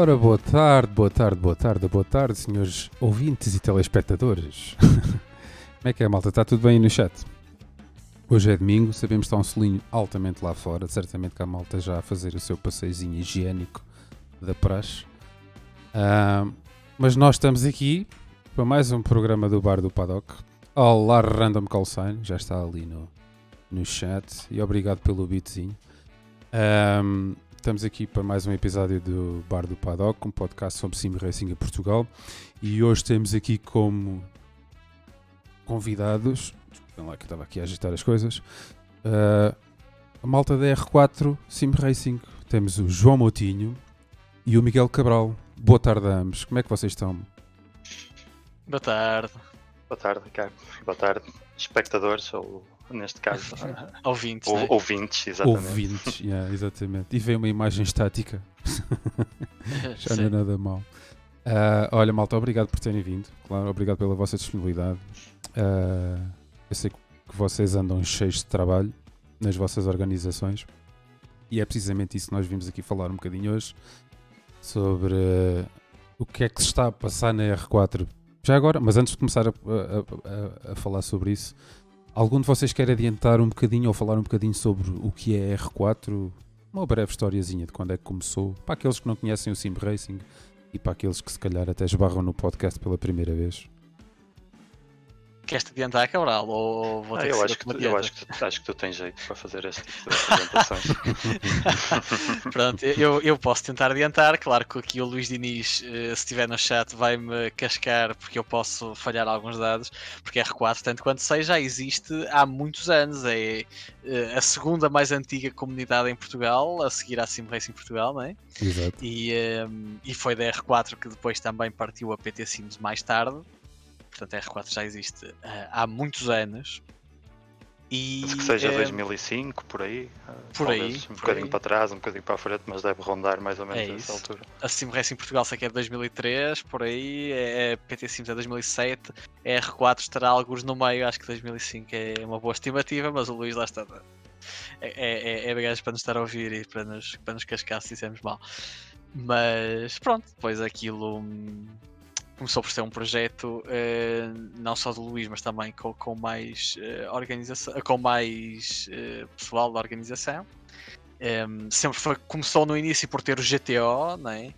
Ora, boa tarde, boa tarde, boa tarde, boa tarde, senhores ouvintes e telespectadores. Como é que é, malta? Está tudo bem aí no chat? Hoje é domingo, sabemos que está um solinho altamente lá fora, certamente que a malta já a fazer o seu passeizinho higiênico da praxe. Ah, mas nós estamos aqui para mais um programa do Bar do Paddock. Olá, Random Call Sign, já está ali no, no chat e obrigado pelo beatzinho. Estamos aqui para mais um episódio do Bar do Paddock, um podcast sobre Sim Racing em Portugal. E hoje temos aqui como convidados, desculpem lá que eu estava aqui a agitar as coisas, uh, a malta da R4 Sim Racing. Temos o João Moutinho e o Miguel Cabral. Boa tarde a ambos, como é que vocês estão? Boa tarde. Boa tarde, Ricardo. Boa tarde, espectadores, ou neste caso, ouvintes. ou, né? ouvintes, exatamente. Ouvintes, yeah, exatamente. E veio uma imagem estática. Já não é nada mal. Ah, olha, malta, obrigado por terem vindo. Claro, obrigado pela vossa disponibilidade. Ah, eu sei que vocês andam cheios de trabalho nas vossas organizações e é precisamente isso que nós vimos aqui falar um bocadinho hoje sobre ah, o que é que se está a passar na R4. Já agora, mas antes de começar a, a- a- a falar sobre isso, algum de vocês quer adiantar um bocadinho ou falar um bocadinho sobre o que é R4? Uma breve historiazinha de quando é que começou, para aqueles que não conhecem o Sim Racing e para aqueles que se calhar até esbarram no podcast pela primeira vez. Queres-te adiantar, Cabral? Ou vou Ah, ter eu, que acho que tu eu acho, que tu, acho que tu tens jeito para fazer este tipo de apresentações. Pronto, eu, eu posso tentar adiantar. Claro que aqui o Luís Diniz, eh, se estiver no chat, vai-me cascar porque eu posso falhar alguns dados. Porque R4, tanto quanto sei, já existe há muitos anos. É eh, a segunda mais antiga comunidade em Portugal, a seguir à Sim Racing Portugal, não é? Exato. E, ehm, e foi da R4 que depois também partiu a PT Sims mais tarde. Portanto, a R4 já existe eh, há muitos anos. E, que seja ehm, 2005, por aí. por aí, Um por bocadinho aí. para trás, um bocadinho para a frente, mas deve rondar mais ou menos É essa altura. a Sim Racing Portugal sei que é de 2003, por aí, é, é PT Sims é 2007, a R4 estará alguns no meio, acho que 2005 é uma boa estimativa, mas o Luís lá está. É, é, é, é para nos estar a ouvir e para nos, para nos cascar se dizemos mal. Mas pronto, depois aquilo hum, começou por ser um projeto eh, não só do Luís, mas também com, com mais eh, organização, com mais eh, pessoal da organização. Em, sempre foi, começou no início por ter o GTO né?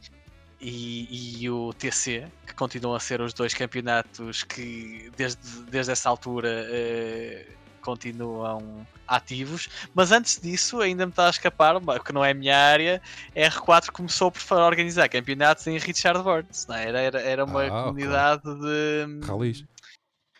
e, e o TC, que continuam a ser os dois campeonatos que desde, desde essa altura eh, continuam ativos. Mas antes disso, ainda me está a escapar, que não é a minha área, a R4 começou por organizar campeonatos em Richard Burns. Não é? era, era, era uma Ah, comunidade de, Ralis.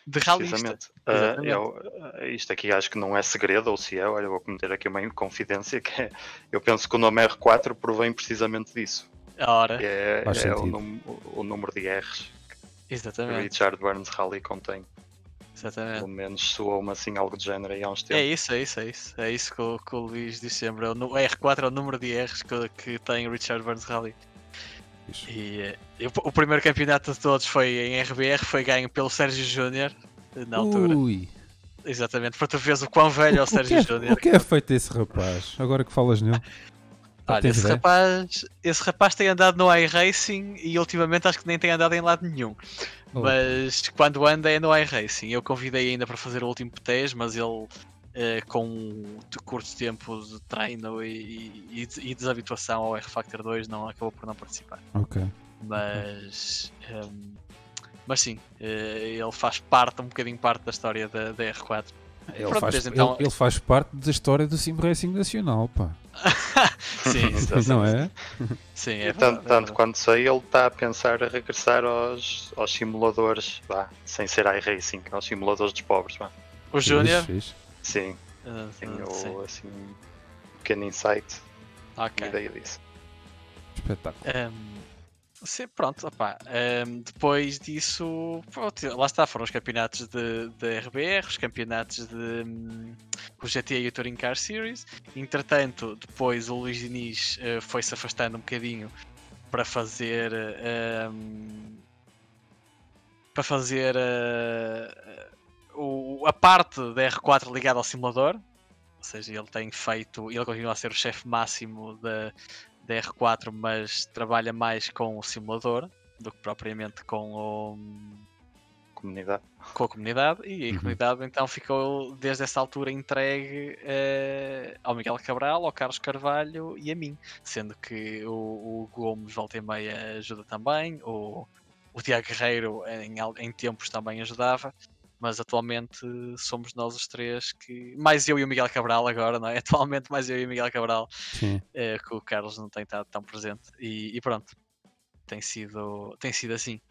de ralista. Precisamente. Exatamente. eu, ah, isto aqui acho que não é segredo, ou se é, olha, vou cometer aqui uma confidência, que é, eu penso que o nome R4 provém precisamente disso. Ora, que É, é o, o número de R's que o exatamente. Richard Burns Rally contém. Exatamente. Pelo menos soou-me assim algo de género aí há uns É tempos. isso, é isso, é isso. É isso que o, que o Luís diz sempre. É o nu- R4 é o número de R's que, que tem o Richard Burns Rally. Fixe. E, eh, e o, o primeiro campeonato de todos foi em RBR, foi ganho pelo Sérgio Júnior na altura. Ui, Exatamente, para tu veres o quão velho é o o, que Sérgio é, Júnior. o que é feito esse rapaz? Agora que falas nele. Olha, esse ideia? rapaz, esse rapaz tem andado no iRacing e ultimamente acho que nem tem andado em lado nenhum. Oh. Mas quando anda é no iRacing. Eu convidei ainda para fazer o último PTES, mas ele eh, com um curto tempo de treino e, e, e desabituação ao R-Factor 2 não, acabou por não participar. Ok. Mas, ehm, mas sim, eh, ele faz parte, um bocadinho parte da história da, da R4. Ele Pronto, faz, desde então- ele, ele faz parte da história do Sim Racing Nacional, pá. Sim, Exatamente. Não é? sim, é verdade, tanto, é tanto quanto sei, ele está a pensar a regressar aos, aos simuladores, vá, sem ser iRacing, aos simuladores dos pobres. Vá. O Júnior. Sim, tenho sim, assim, um pequeno insight, ok. ideia disso. Espetáculo. Um, sim, pronto, um, depois disso, pronto, lá está, foram os campeonatos de, de RBR, os campeonatos de hum, o GTA e o Touring Car Series. Entretanto, depois o Luís Diniz eh, foi-se afastando um bocadinho para fazer um, para fazer eh, o, a parte da R4 ligada ao simulador. Ou seja, ele tem feito, ele continua a ser o chefe máximo da, da R4, mas trabalha mais com o simulador do que propriamente com o Comunidade. com a comunidade e a Uhum. comunidade então ficou desde essa altura entregue eh, ao Miguel Cabral, ao Carlos Carvalho e a mim, sendo que o, o Gomes volta e meia ajuda também, o, o Tiago Guerreiro em, em tempos também ajudava, mas atualmente somos nós os três que. Mais eu e o Miguel Cabral agora, não é? Atualmente mais eu e o Miguel Cabral, Sim. eh, que o Carlos não tem estado tão presente. E, e pronto, tem sido, tem sido assim.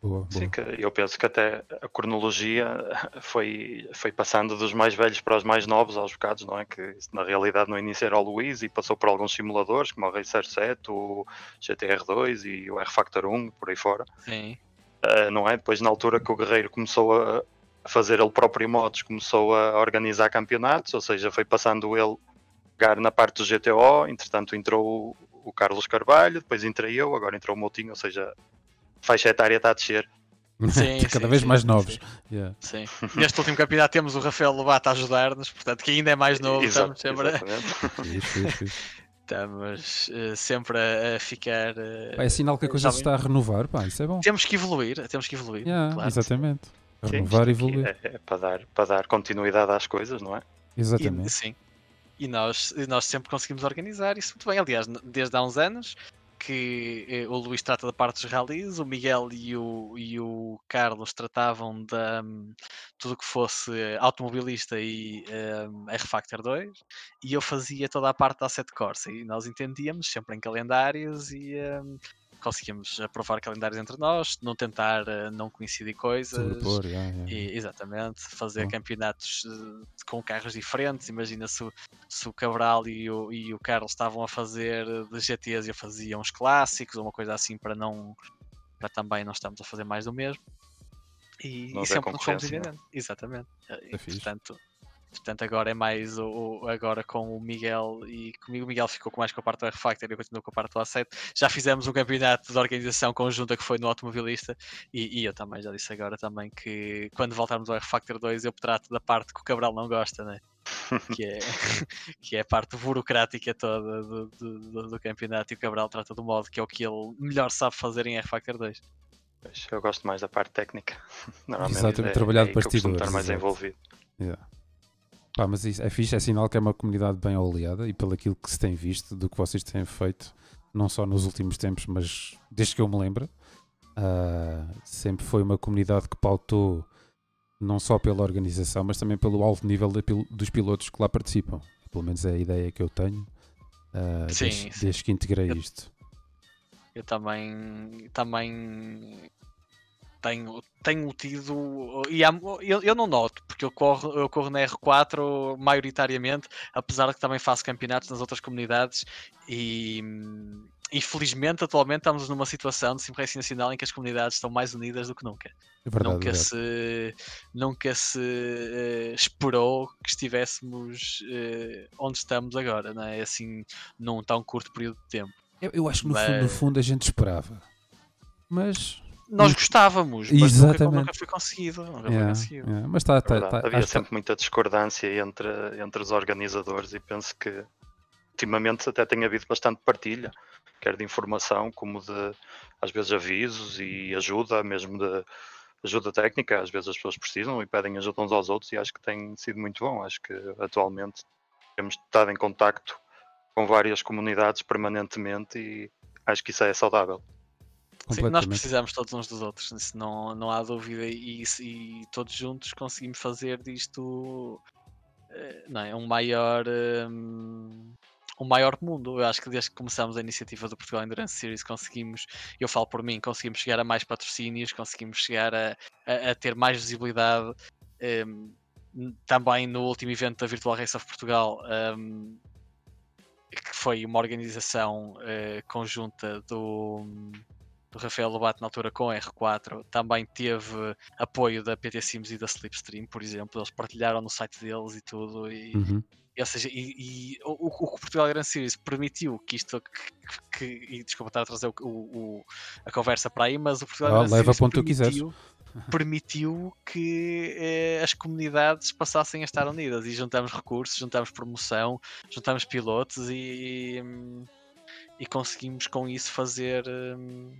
Boa, boa. Sim, que eu penso que até a cronologia foi, foi passando dos mais velhos para os mais novos aos bocados, não é? Que isso, na realidade no início era o Luís e passou por alguns simuladores, como o Racer 7, o GTR2 e o R-Factor 1, por aí fora. Sim, Uh, não é? Depois, na altura que o Guerreiro começou a a fazer ele próprio modos, começou a organizar campeonatos, ou seja, foi passando ele a pegar na parte do GTO, entretanto entrou o, Carlos Carvalho, depois entrei eu, agora entrou o Moutinho, ou seja, a faixa etária está a descer. Sim, Cada sim, vez sim, mais novos. sim. Yeah. Sim. Neste último campeonato temos o Rafael Lobato a ajudar-nos, portanto, que ainda é mais novo, Exato, estamos sempre. Isso, isso, isso. estamos, eh, sempre a, a ficar. Pá, é sinal que a coisa se está a renovar, pá, isso é bom. Temos que evoluir, temos que evoluir. Yeah, claro. exatamente. Sim, Renovar e evoluir. É, é para, dar, para dar continuidade às coisas, não é? E, Exatamente. sim. E nós, e nós sempre conseguimos organizar isso muito bem. Aliás, desde há uns anos que eh, o Luís trata da parte dos rallies, o Miguel e o, e o Carlos tratavam da hum, tudo que fosse automobilista e hum, R-Factor 2 e eu fazia toda a parte da Asset Corsa e nós entendíamos sempre em calendários e hum, conseguíamos aprovar calendários entre nós, não tentar eh, não coincidir coisas. Sobrepor, yeah, yeah. E- exatamente, fazer Bom. campeonatos eh, com carros diferentes. Imagina se, o- se o Cabral e o, e o Carlos estavam a fazer eh, de GTs e eu fazia uns clássicos ou uma coisa assim para não para também não estamos a fazer mais do mesmo. E, e sempre nos fomos entendendo. Exatamente. Eh, E, É fixe. portanto, portanto, agora é mais o, o- agora com o Miguel e comigo o Miguel ficou com mais com a parte do R-Factor e eu continuo com a parte do A7. Já fizemos um campeonato de organização conjunta que foi no automobilista e, e eu também já disse agora também que quando voltarmos ao R-Factor 2 eu trato da parte que o Cabral não gosta, né? que, é, que é a parte burocrática toda do, do, do- do campeonato e o Cabral trata do modo que é o que ele melhor sabe fazer em R-Factor 2. Pois, Eu gosto mais da parte técnica. Normalmente Exatamente, é, trabalhar é estar mais envolvido. Yeah. Pá, mas isso é fixe, é sinal que é uma comunidade bem oleada e pelo aquilo que se tem visto, do que vocês têm feito, não só nos últimos tempos, mas desde que eu me lembro, ah, sempre foi uma comunidade que pautou não só pela organização, mas também pelo alto nível pil- dos pilotos que lá participam. Pelo menos é a ideia que eu tenho ah, Sim, desde, sim. desde que integrei Eu- isto. Eu também, também tenho, tenho tido. E há- eu, eu não noto, porque eu corro, eu corro na R4 maioritariamente, apesar de que também faço campeonatos nas outras comunidades e. E felizmente atualmente estamos numa situação de Sim Racing Nacional em que as comunidades estão mais unidas do que nunca. É verdade, nunca verdade. se, nunca se eh, esperou que estivéssemos eh, onde estamos agora, não é? Assim, num tão curto período de tempo. Eu, eu acho que no, fundo, no Mas- fundo a gente esperava. Mas. Nós gostávamos, mas nunca, Exatamente. nunca foi conseguido. Nunca yeah, conseguido. yeah, Mas está. É Tá, verdade. tá, Havia tá- sempre muita discordância entre, entre os organizadores e penso que ultimamente até tem havido bastante partilha, quer de informação como de às vezes avisos e ajuda, mesmo de ajuda técnica, às vezes as pessoas precisam e pedem ajuda uns aos outros e acho que tem sido muito bom. Acho que atualmente temos estado em contacto com várias comunidades permanentemente e acho que isso é saudável. Sim, nós precisamos todos uns dos outros, isso não, não há dúvida, e, e todos juntos conseguimos fazer disto eh, não é, um maior hum, um maior mundo. Eu acho que desde que começamos a iniciativa do Portugal Endurance Series conseguimos, eu falo por mim, conseguimos chegar a mais patrocínios, conseguimos chegar a, a- a ter mais visibilidade. hum, também no último evento da Virtual Race of Portugal, hum, que foi uma organização eh, conjunta do, do Rafael Lobato na altura com a R4, também teve apoio da PT Sims e da Slipstream, por exemplo. Eles partilharam no site deles e tudo. E, Uhum. ou seja, e, e o, que o Portugal Grand Series permitiu que isto, que, que- e desculpa estar a trazer o, o- a conversa para aí, mas o Portugal Ah, Grand leva Series tu quiseres. permitiu, que eh, as comunidades passassem a estar unidas e juntamos recursos, juntamos promoção, juntamos pilotos e, e conseguimos com isso fazer hum,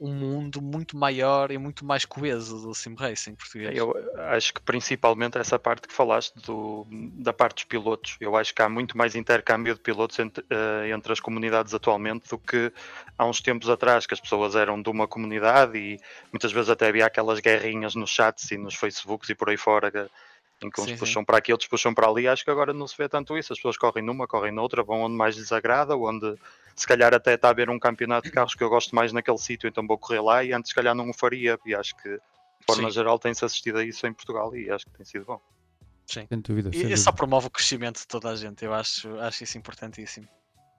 um mundo muito maior e muito mais coeso do sim racing português. Eu acho que principalmente essa parte que falaste do, da parte dos pilotos. Eu acho que há muito mais intercâmbio de pilotos entre, uh, entre, as comunidades atualmente do que há uns tempos atrás, que as pessoas eram de uma comunidade e muitas vezes até havia aquelas guerrinhas nos chats e nos Facebooks e por aí fora. Em que uns sim, puxam sim. para aqui, outros puxam para ali. Acho que agora não se vê tanto isso. As pessoas correm numa, correm noutra, vão onde mais lhes agrada, onde se calhar até está a haver um campeonato de carros que eu gosto mais naquele sítio, então vou correr lá e antes se calhar não o faria, e acho que de forma Sim. geral tem-se assistido a isso em Portugal e acho que tem sido bom. Sim. Sem dúvida. Sem e dúvida. só promove o crescimento de toda a gente, eu acho, acho isso importantíssimo.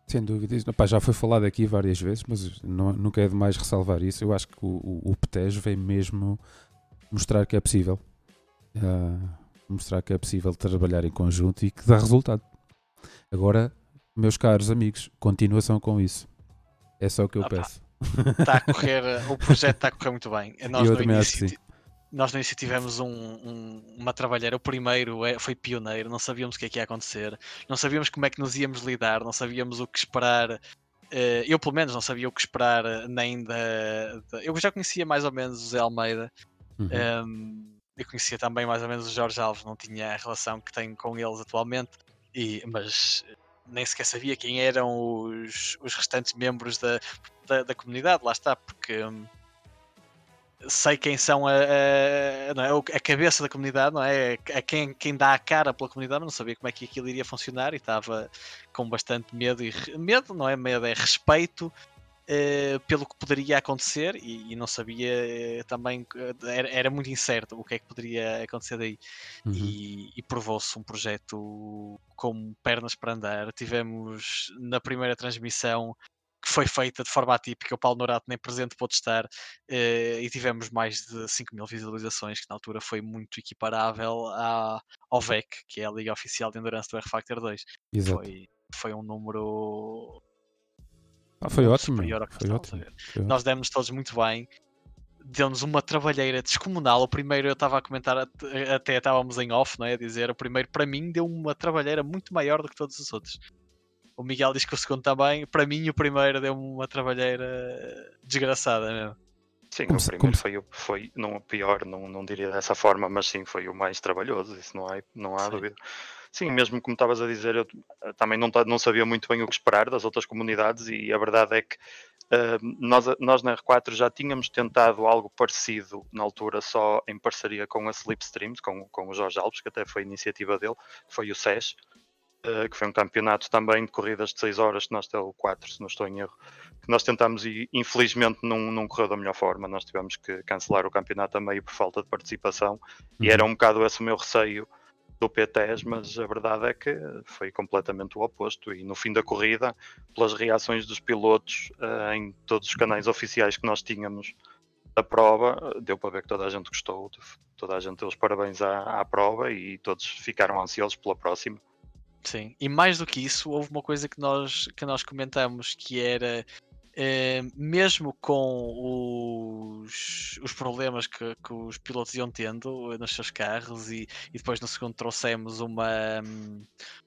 Sem dúvida. Pá, já foi falado aqui várias vezes, mas não, nunca é demais ressalvar isso. Eu acho que o, o, o PTES vem mesmo mostrar que é possível. Uh, mostrar que é possível trabalhar em conjunto e que dá resultado. Agora, meus caros amigos, continuação com isso. É só o que eu peço. Está a correr, o projeto está a correr muito bem. Nós eu também início, acho que sim. Nós no início tivemos um, um, uma trabalheira, o primeiro é, foi pioneiro, não sabíamos o que é que ia acontecer, não sabíamos como é que nos íamos lidar, não sabíamos o que esperar. Uh, eu, pelo menos, não sabia o que esperar nem da, da. Eu já conhecia mais ou menos o Zé Almeida, uhum. um, ehm, eu conhecia também mais ou menos o Jorge Alves, não tinha a relação que tenho com eles atualmente, e, mas nem sequer sabia quem eram os, os restantes membros da, da, da comunidade, lá está, porque hum, sei quem são a, a, é? a, cabeça da comunidade, não é? A quem, quem dá a cara pela comunidade, mas não sabia como é que aquilo iria funcionar e estava com bastante medo e medo, não é medo, é respeito uh, pelo que poderia acontecer e, e não sabia uh, também, uh, era, era, muito incerto o que é que poderia acontecer daí. Uhum. E, e provou-se um projeto com pernas para andar. Tivemos na primeira transmissão que foi feita de forma atípica, o Paulo Norato nem presente pôde estar, e tivemos mais de 5 mil visualizações, que na altura foi muito equiparável à, ao VEC, que é a Liga Oficial de Endurance do R-Factor 2. Exato. Foi, foi um número ah, foi ótimo. Superior ao que foi ótimo. Foi Nós demos todos muito bem. Deu-nos uma trabalheira descomunal. O primeiro eu estava a comentar, até estávamos em off, não é? A dizer, o primeiro para mim deu uma trabalheira muito maior do que todos os outros. O Miguel diz que o segundo também. Para mim, o primeiro deu uma trabalheira desgraçada mesmo. Sim, como o primeiro foi, foi não o pior, não, não diria dessa forma, mas sim, foi o mais trabalhoso, isso não há, não há dúvida. Sim, mesmo como estavas a dizer, eu também não, não sabia muito bem o que esperar das outras comunidades e a verdade é que uh, nós, nós na R4 já tínhamos tentado algo parecido na altura só em parceria com a Slipstreams, com, com o Jorge Alves, que até foi iniciativa dele, foi o SES, uh, que foi um campeonato também de corridas de 6 horas, que nós o 4, se não estou em erro, que nós tentámos e infelizmente não, não correu da melhor forma, nós tivemos que cancelar o campeonato a meio por falta de participação uhum. e era um bocado esse o meu receio do PTS, mas a verdade é que foi completamente o oposto. E no fim da corrida, pelas reações dos pilotos uh, em todos os canais oficiais que nós tínhamos da prova, deu para ver que toda a gente gostou, toda a gente deu os parabéns à, à prova e todos ficaram ansiosos pela próxima. Sim, e mais do que isso, houve uma coisa que nós, que nós comentamos que era Uh, mesmo com os, os problemas que, que, os pilotos iam tendo nos seus carros e, e, depois no segundo trouxemos uma,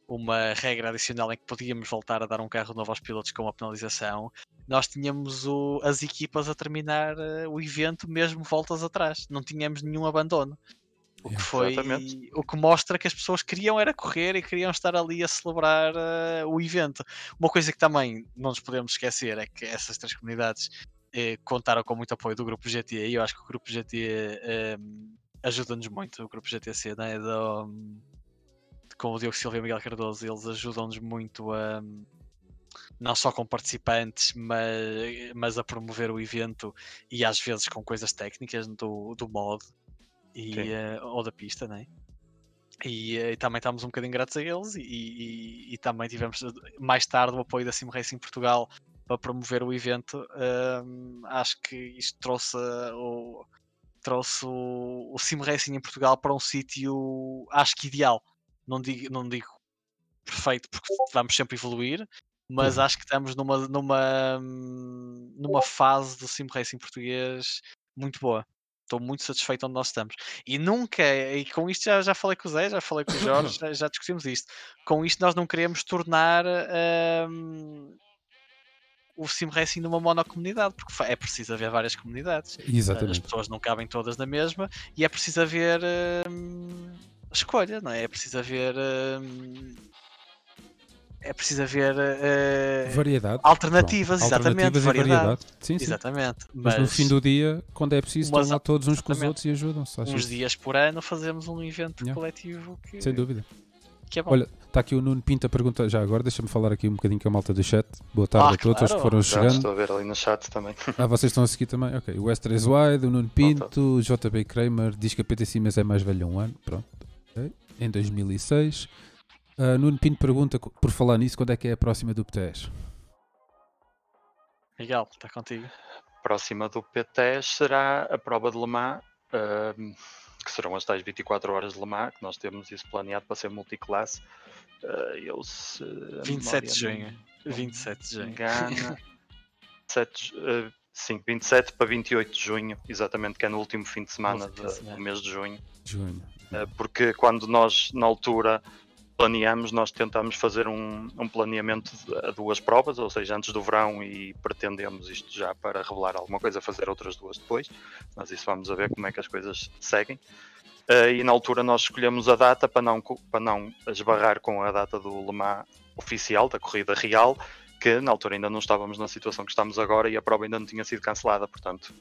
uma regra adicional em que podíamos voltar a dar um carro novo aos pilotos com uma penalização, nós tínhamos o, as equipas a terminar uh, o evento mesmo voltas atrás, não tínhamos nenhum abandono. O que foi Exatamente. o que mostra que as pessoas queriam era correr e queriam estar ali a celebrar uh, o evento. Uma coisa que também não nos podemos esquecer é que essas três comunidades eh, contaram com muito apoio do grupo GT e eu acho que o grupo GT eh, ajuda-nos muito, o grupo GTC, né? Do, com o Diogo Silva e o Miguel Cardoso, eles ajudam-nos muito a não só com participantes, mas, mas a promover o evento e às vezes com coisas técnicas do, do mod e, uh, ou da pista, né? E, uh, e, também estamos um bocadinho gratos a eles e, e, e, também tivemos eh, mais tarde o apoio da Sim Racing Portugal para promover o evento. Acho que isto trouxe o, trouxe o, o Sim Racing em Portugal para um sítio, acho que ideal. Não digo, não digo perfeito porque vamos sempre evoluir, mas acho que estamos numa, numa, numa fase do Sim Racing português muito boa estou muito satisfeito onde nós estamos. E nunca, e com isto já, já falei com o Zé, já falei com o Jorge, já, já discutimos isto. Com isto nós não queremos tornar hum, o sim racing numa monocomunidade, porque é preciso haver várias comunidades. As Exatamente. pessoas não cabem todas na mesma e é preciso haver hum, escolha, não é? É preciso haver. hum, é preciso haver eh, Variedade. alternativas, exatamente. Alternativas e variedade. variedade. Sim, sim. Exatamente. Mas, no fim do dia, quando é preciso, Mas- estão lá todos uns com os exatamente. outros e ajudam-se. Uns isso- dias por ano fazemos um evento Yeah. coletivo que, Sem dúvida. que é bom. Olha, está aqui o Nuno Pinto a perguntar já agora, deixa-me falar aqui um bocadinho com a malta do chat. Boa tarde Ah, a todos os que claro. foram Já chegando. estou a ver ali no chat também. Ah, vocês estão a seguir também? Ok. O S3 Wide, o Nuno Pinto, o JB Kramer diz que a PT Siemens é mais velho um ano. Pronto. Ok. Em 2006. Ah, Nuno Pinto pergunta, por falar nisso, quando é que é a próxima do PTS? Miguel, está contigo. Próxima do PTES será a prova de Le Mans, ahm, que serão as tais 24 horas de Le Mans, que nós temos isso planeado para ser multiclasse. Ah, eu se a 27 de junho. não 27 de junho. engana, 7, ah, sim, 27 para 28 de junho, exatamente, que é no último fim de semana de de- semana. do mês de junho. Junho. Uh, porque quando nós na altura planeamos, nós tentamos fazer um, um planeamento a duas provas, ou seja, antes do verão e pretendemos isto já para revelar alguma coisa, fazer outras duas depois, mas isso vamos a ver como é que as coisas seguem. Uh, e na altura nós escolhemos a data para não, para não esbarrar com a data do Le Mans oficial, da corrida real, que na altura ainda não estávamos na situação que estamos agora e a prova ainda não tinha sido cancelada, portanto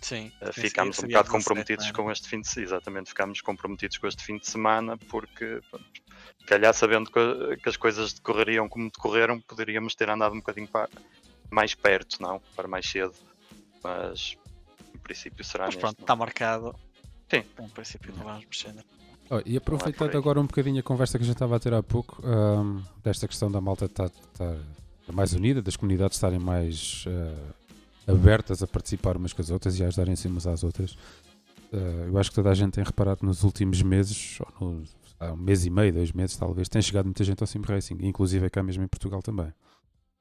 Sim. Uh, sim, ficámos um bocado 17, comprometidos é? com este fim de semana. Exatamente, ficámos comprometidos com este fim de semana porque, pronto, calhar sabendo que, que as coisas decorreriam como decorreram, poderíamos ter andado um bocadinho para, mais perto, não? Para mais cedo. Mas em princípio será Mas neste. pronto, está marcado. Sim. Em princípio não vamos mexer. Oh, e aproveitando aí. agora um bocadinho a conversa que a gente estava a ter há pouco, ahm, desta questão da malta estar, estar mais unida, das comunidades estarem mais ah, abertas a participar umas com as outras e a ajudarem-se umas às outras. Ah, eu acho que toda a gente tem reparado nos últimos meses, ou no, há um mês e meio, dois meses talvez, tem chegado muita gente ao Sim Racing, inclusive cá mesmo em Portugal também.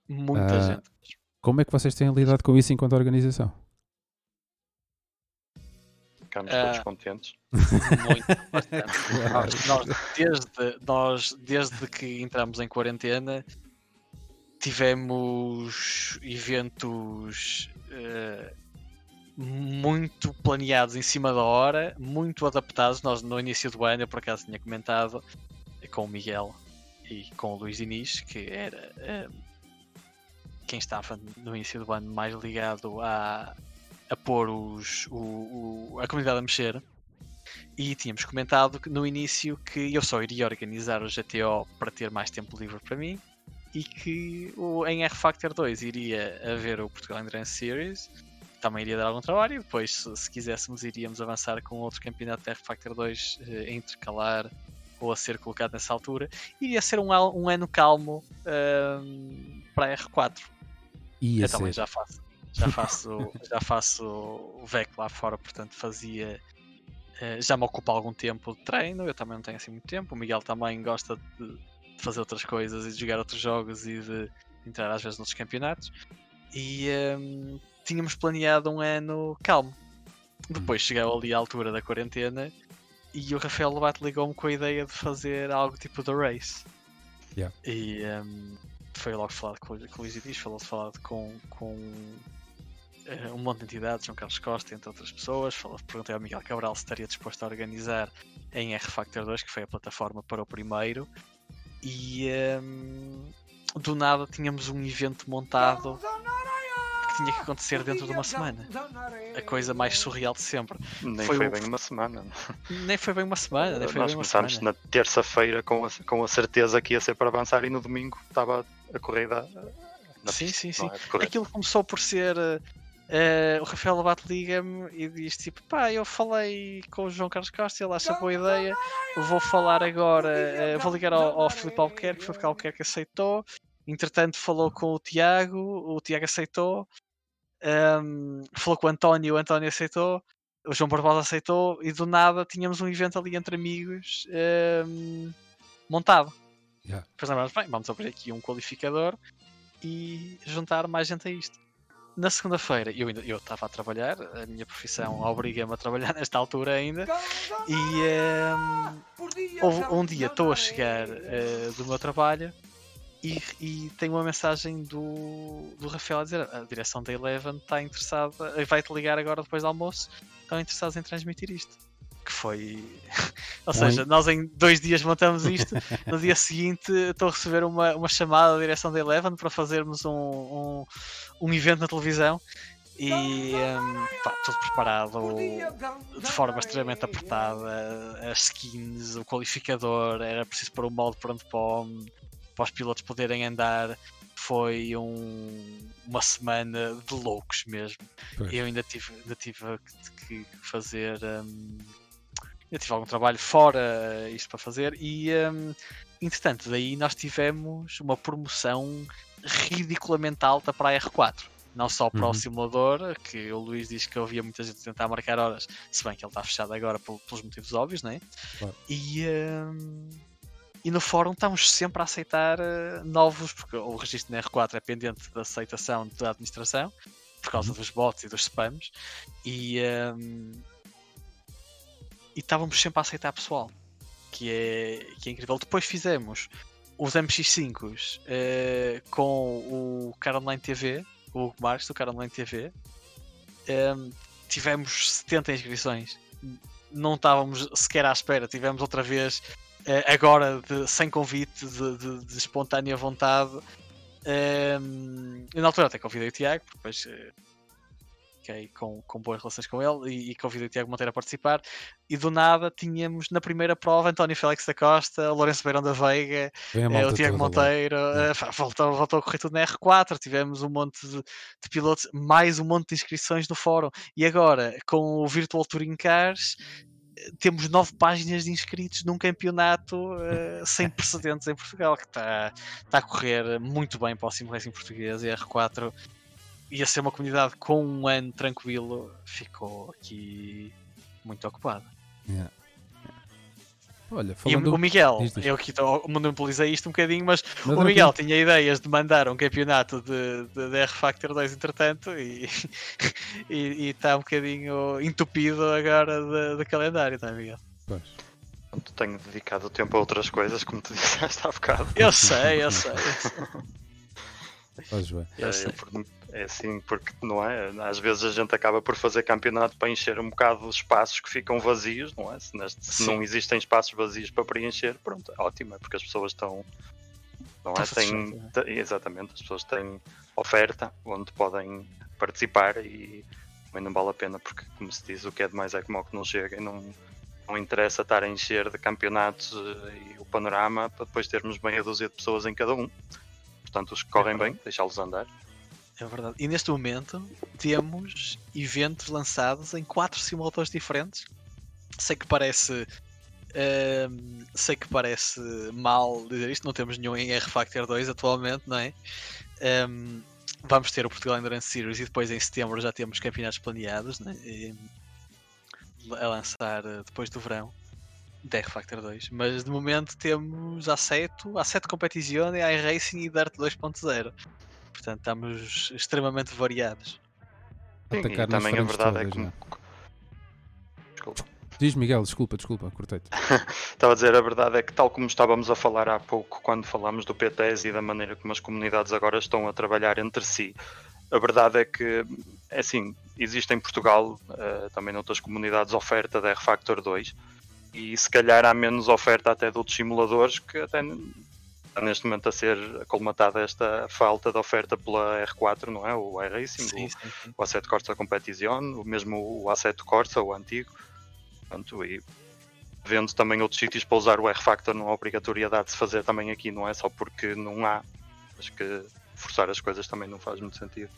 Muita Ah, gente. Como é que vocês têm lidado com isso enquanto organização? Ficámos Ah. todos contentes. Muito, bastante. Claro. Nós, nós, desde, nós, desde que entramos em quarentena, tivemos eventos eh, muito planeados em cima da hora, muito adaptados. Nós, no início do ano, eu por acaso tinha comentado com o Miguel e com o Luís Diniz, que era eh, quem estava no início do ano mais ligado a, a pôr os, o- o- a comunidade a mexer. E tínhamos comentado no início que eu só iria organizar o GTO para ter mais tempo livre para mim e que o, em R Factor 2 iria haver o Portugal Endurance Series, também iria dar algum trabalho, e depois, se, se quiséssemos, iríamos avançar com outro campeonato de R Factor 2 eh, a intercalar ou a ser colocado nessa altura. Iria ser um, um ano calmo ahm, para a R4. Ia Eu também ser. já faço. Já faço, já faço o VEC lá fora, portanto fazia. eh, Já me ocupa algum tempo de treino, eu também não tenho assim muito tempo. O Miguel também gosta de fazer outras coisas e de jogar outros jogos e de entrar às vezes noutros campeonatos. E ehm, tínhamos planeado um ano calmo. Depois chegou ali à altura da quarentena e o Rafael Lobato ligou-me com a ideia de fazer algo tipo da Race. Yeah. E ehm, foi logo falado com, com o Luís Dias, falou falado com, com eh, um monte de entidades, João Carlos Costa, entre outras pessoas. Falou, perguntei ao Miguel Cabral se estaria disposto a organizar em R Factor 2, que foi a plataforma para o primeiro. E ehm, do nada tínhamos um evento montado que tinha que acontecer dentro de uma semana. A coisa mais surreal de sempre. Nem Foi foi, bem uma semana. Nem foi bem uma semana, nem foi Nós bem uma começámos semana. na terça-feira com a, com a certeza que ia ser para avançar e no domingo estava a corrida. na Sim, pista, sim, não sim. é? Aquilo começou por ser. Eh, o Rafael Abate liga-me e diz tipo: pá, eu falei com o João Carlos Costa, ele acha boa ideia. Vou falar agora, eh, vou ligar ao, ao Filipe Albuquerque, o Filipe Albuquerque aceitou. Entretanto, falou com o Tiago, o Tiago aceitou. Ahm, falou com o António, o António aceitou. O João Barbosa aceitou. E do nada tínhamos um evento ali entre amigos ahm, montado. Yeah. Depois lembramos, bem, vamos abrir aqui um qualificador e juntar mais gente a isto. Na segunda-feira, eu ainda eu estava a trabalhar, a minha profissão obriga-me a trabalhar nesta altura ainda, e ehm, houve um dia estou a chegar eh, do meu trabalho e, e tem uma mensagem do, do Rafael a dizer a direção da Eleven está interessada, vai-te ligar agora depois do almoço, estão interessados em transmitir isto. Que foi. Ou seja, nós em dois dias montamos isto, no dia seguinte estou a receber uma, uma chamada da direção da Eleven para fazermos um, um, um evento na televisão e um, pá, tudo preparado de forma extremamente apertada. As skins, o qualificador, era preciso pôr o modo pronto para, para os pilotos poderem andar. Foi um, uma semana de loucos mesmo. Pois. Eu ainda tive, ainda tive que, que fazer. Um, eu tive algum trabalho fora isto para fazer e um, entretanto daí nós tivemos uma promoção ridiculamente alta para a R4 não só para uhum. o simulador, que o Luís diz que ouvia muita gente tentar marcar horas, se bem que ele está fechado agora pelos motivos óbvios, né? Claro. E, um, e no fórum estamos sempre a aceitar uh, novos, porque o registro na R4 é pendente da aceitação da administração, por causa uhum. dos bots e dos spams, e, um, e estávamos sempre a aceitar pessoal, que é, que é incrível. Depois fizemos os MX5s uh, com o Car Online TV, o Marques, do Cara Online TV. Um, tivemos 70 inscrições. Não estávamos sequer à espera. Tivemos outra vez, uh, agora de, sem convite, de, de, de espontânea vontade. Um, na altura até convidei o Tiago, porque depois uh, fiquei com, com boas relações com ele e, e convidei o Tiago Monteiro a participar. E do nada tínhamos na primeira prova António Félix da Costa, Lourenço Beirão da Veiga, eh, o Tiago Monteiro, eh, voltou, voltou a correr tudo na R4. Tivemos um monte de, de, pilotos, mais um monte de inscrições no fórum. E agora, com o Virtual Touring Cars, temos nove páginas de inscritos num campeonato uh, sem precedentes em Portugal, que está tá a correr muito bem para o Sim Racing português e a R4 ia ser uma comunidade com um ano tranquilo, ficou aqui muito ocupada. Yeah. Olha, e o, Miguel, diz, diz. eu aqui monopolizei isto um bocadinho, mas, mas o Miguel tinha ideias de mandar um campeonato de, de, de R Factor 2 entretanto e, e, está um bocadinho entupido agora de, de calendário, não é Miguel? Pois. Tenho dedicado tempo a outras coisas, como tu disseste há bocado. Eu sei, eu sei. Eu sei. Faz bem. É, é assim, porque não é? Às vezes a gente acaba por fazer campeonato para encher um bocado os espaços que ficam vazios, não é? Se, neste, se não existem espaços vazios para preencher, pronto, é ótimo, é porque as pessoas estão. Não é? Têm, é. exatamente, as pessoas têm oferta onde podem participar e também não vale a pena, porque, como se diz, o que é demais é como o que não chega e não, não interessa estar a encher de campeonatos eh, e o panorama para depois termos meia dúzia de pessoas em cada um portanto os que correm bem, deixá-los andar. É verdade. E neste momento temos eventos lançados em quatro simuladores diferentes. Sei que parece. Uh, sei que parece mal dizer isto, não temos nenhum em R Factor 2 atualmente, não é? Um, vamos ter o Portugal Endurance Series e depois em setembro já temos campeonatos planeados né? e, a lançar uh, depois do verão. Death Factor 2, mas de momento temos Assetto, Assetto Competizione, iRacing e Dirt 2.0. Portanto, estamos extremamente variados. Sim, e também a verdade é que. Né? Desculpa. Diz Miguel, desculpa, desculpa, cortei-te. Estava a dizer, a verdade é que, tal como estávamos a falar há pouco, quando falámos do PTS e da maneira como as comunidades agora estão a trabalhar entre si, a verdade é que, é assim, existe em Portugal, uh, também noutras comunidades, oferta da R-Factor 2 e se calhar há menos oferta até de outros simuladores que até está neste momento a ser colmatada esta falta de oferta pela R4, não é? O iRacing, sim, o, sim, sim. o Assetto Corsa Competition, o mesmo o Assetto Corsa, o antigo. Portanto, e vendo também outros sítios para usar o R-Factor, não há obrigatoriedade de se fazer também aqui, não é? Só porque não há. Acho que forçar as coisas também não faz muito sentido.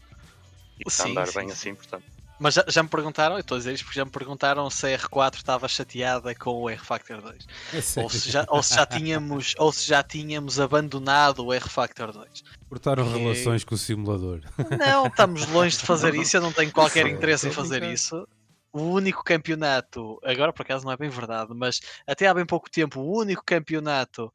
E está a andar bem assim, portanto. Mas já, já, me perguntaram, estou a dizer isto porque já me perguntaram se a R4 estava chateada com o R-Factor 2. É ou, se já, ou, se já tínhamos, ou se já tínhamos abandonado o R-Factor 2. Cortaram e... relações com o simulador. Não, estamos longe de fazer isso, eu não tenho qualquer interesse em fazer isso. O único campeonato, agora por acaso não é bem verdade, mas até há bem pouco tempo, o único campeonato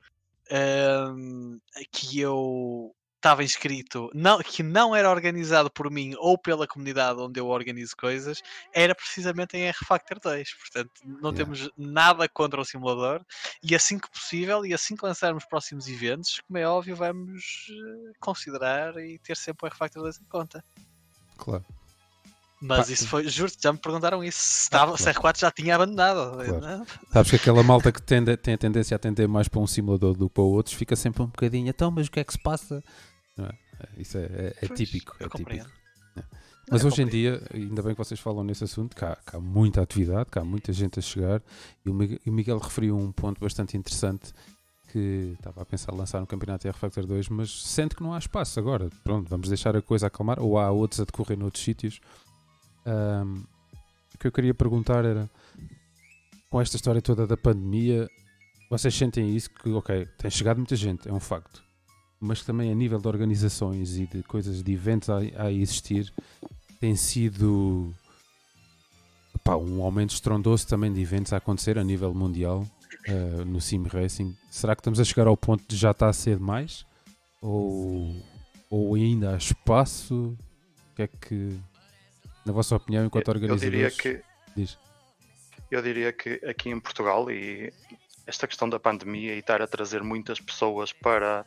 um, que eu estava inscrito, não, que não era organizado por mim ou pela comunidade onde eu organizo coisas, era precisamente em R-Factor 2. Portanto, não Yeah. temos nada contra o simulador e assim que possível e assim que lançarmos próximos eventos, como é óbvio, vamos eh, considerar e ter sempre o R-Factor 2 em conta. Claro. Mas Pá, isso foi, juro-te, já me perguntaram isso. Se, estava, se R4 já tinha abandonado. Claro. Sabes que aquela malta que tende, tem a tendência a atender mais para um simulador do que para outros fica sempre um bocadinho. Então, mas o que é que se passa? É? Isso é, é- é típico. É típico. É. Mas hoje em dia, ainda bem que vocês falam nesse assunto, que há, há muita atividade, que há muita gente a chegar. E o Miguel, referiu um ponto bastante interessante que estava a pensar lançar um campeonato R Factor 2, mas sente que não há espaço agora. Pronto, vamos deixar a coisa acalmar, ou há outros a decorrer noutros sítios. Ahm, o que eu queria perguntar era, com esta história toda da pandemia, vocês sentem isso que, ok, tem chegado muita gente, é um facto, mas que também a nível de organizações e de coisas, de eventos a, a existir, tem sido pá, um aumento estrondoso também de eventos a acontecer a nível mundial eh, no Sim Racing. Será que estamos a chegar ao ponto de já estar a ser demais? Ou, ou ainda há espaço? O que é que, na vossa opinião, enquanto Eu- Eu diria organizadores, que diz? Eu diria que aqui em Portugal e esta questão da pandemia e estar a trazer muitas pessoas para,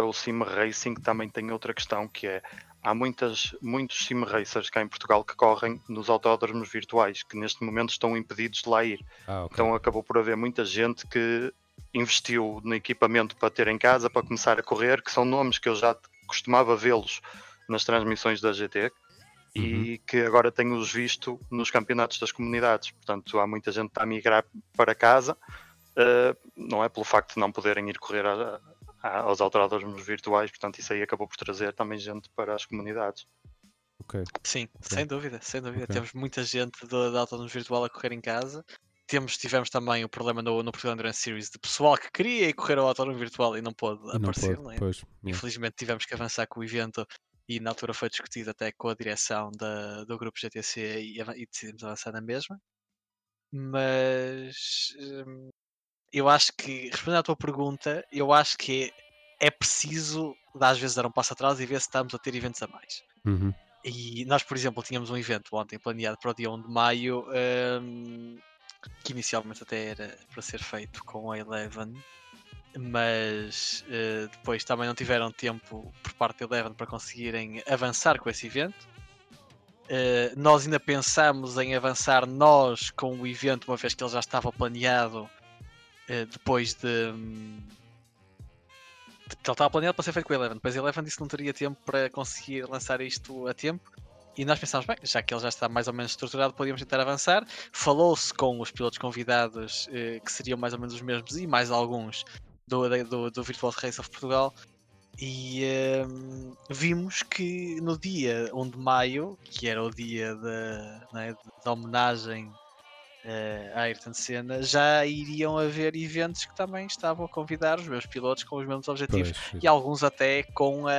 para o sim racing também tem outra questão que é há muitas, muitos sim racers cá em Portugal que correm nos autódromos virtuais que neste momento estão impedidos de lá ir. Ah, ok. Então acabou por haver muita gente que investiu no equipamento para ter em casa para começar a correr, que são nomes que eu já costumava vê-los nas transmissões da GT e que agora tenho-os visto nos campeonatos das comunidades. Portanto, há muita gente a migrar para casa, eh, não é pelo facto de não poderem ir correr a- aos autódromos virtuais, portanto, isso aí acabou por trazer também gente para as comunidades. ok. Sim, sem dúvida, sem dúvida. Ok. Temos muita gente do- da autónomos virtual a correr em casa. Temos, tivemos também o problema no, no Portugal Endurance Series de pessoal que queria ir correr ao autónomo virtual e não pôde E não aparecer. pode, não é? pois. Infelizmente tivemos que avançar com o evento e na altura foi discutido até com a direção da, do grupo GTC e, e decidimos avançar na mesma. Mas hum, eu acho que, respondendo à tua pergunta, eu acho que é, é preciso, às vezes, dar um passo atrás e ver se estamos a ter eventos a mais. Uhum. E nós, por exemplo, tínhamos um evento ontem planeado para o dia 1 de maio, hum, que inicialmente até era para ser feito com a Eleven, mas eh, depois também não tiveram tempo por parte da Eleven para conseguirem avançar com esse evento. Eh, nós ainda pensamos em avançar nós com o evento, uma vez que ele já estava planeado depois de. hum, ele estava planeado para ser feito com a Eleven. Depois a Eleven disse que não teria tempo para conseguir lançar isto a tempo. E nós pensámos, bem, já que ele já está mais ou menos estruturado, podíamos tentar avançar. Falou-se com os pilotos convidados, eh, que seriam mais ou menos os mesmos, e mais alguns do, do, do Virtual Race of Portugal. E ehm, vimos que no dia 1 de maio, que era o dia da, não é, da homenagem eh, a Ayrton Senna, já iriam haver eventos que também estavam a convidar os meus pilotos com os mesmos objetivos Pois, e alguns até com a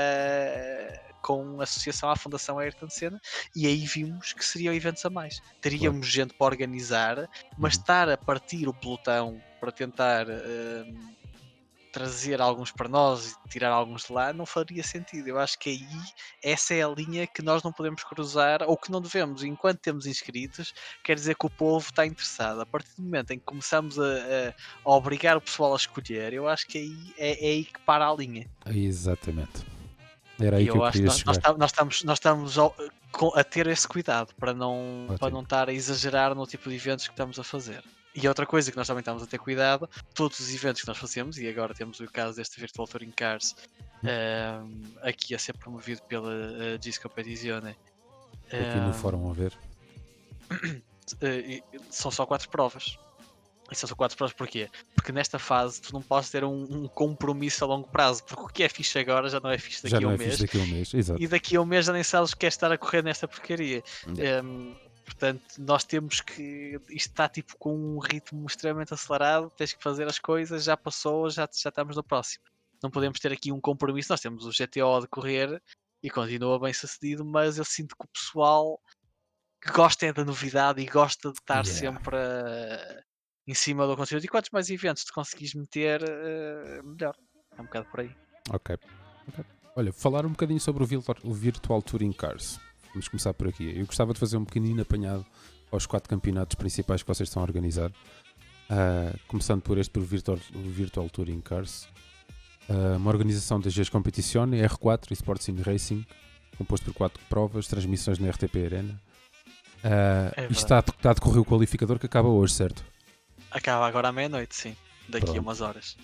com a associação à Fundação Ayrton Senna e aí vimos que seriam eventos a mais. Teríamos gente para organizar, mas Uhum. estar a partir o pelotão para tentar hum, trazer alguns para nós e tirar alguns de lá não faria sentido. Eu acho que aí essa é a linha que nós não podemos cruzar ou que não devemos. Enquanto temos inscritos, quer dizer que o povo está interessado. A partir do momento em que começamos a, a- a obrigar o pessoal a escolher, eu acho que aí é, é aí que para a linha. Exatamente. Era aí E que eu eu acho que nós, nós nós estamos, nós estamos com- a ter esse cuidado para não, para não estar a exagerar no tipo de eventos que estamos a fazer. E outra coisa que nós também estamos a ter cuidado, todos os eventos que nós fazemos, e agora temos o caso deste Virtual Touring Cars, ehm, aqui a ser promovido pela uh, Gis Competizione. Aqui no ehm, fórum a ver. eh, são só quatro provas. E são só quatro provas porquê? Porque nesta fase tu não podes ter um, um compromisso a longo prazo, porque o que é fixe agora já não é fixe daqui Já a um é mês fixe daqui a um mês. Exato. e daqui a um mês já nem sabes que quer estar a correr nesta porcaria. Yeah. Em, portanto, nós temos que. Isto está tipo com um ritmo extremamente acelerado, tens que fazer as coisas, já passou, já, já estamos no próximo. Não podemos ter aqui um compromisso. Nós temos o GTO a decorrer e continua bem sucedido, mas eu sinto que o pessoal que gosta é da novidade e gosta de estar Yeah. sempre eh, em cima do conteúdo. E quantos mais eventos tu conseguis meter, eh, melhor. É um bocado por aí. Ok. Olha, falar um bocadinho sobre o Virtual Touring Cars. Vamos começar por aqui. Eu gostava de fazer um pequenino apanhado aos quatro campeonatos principais que vocês estão a organizar. Uh, começando por este, por Virtual, Virtual Touring Cars. Uh, uma organização da GES Competizione, R4 e Sports Racing, composto por quatro provas, transmissões na RTP Arena. Uh, É e está, a- está a decorrer o qualificador que acaba hoje, certo? Acaba agora à meia-noite, sim. Daqui Pronto. a umas horas.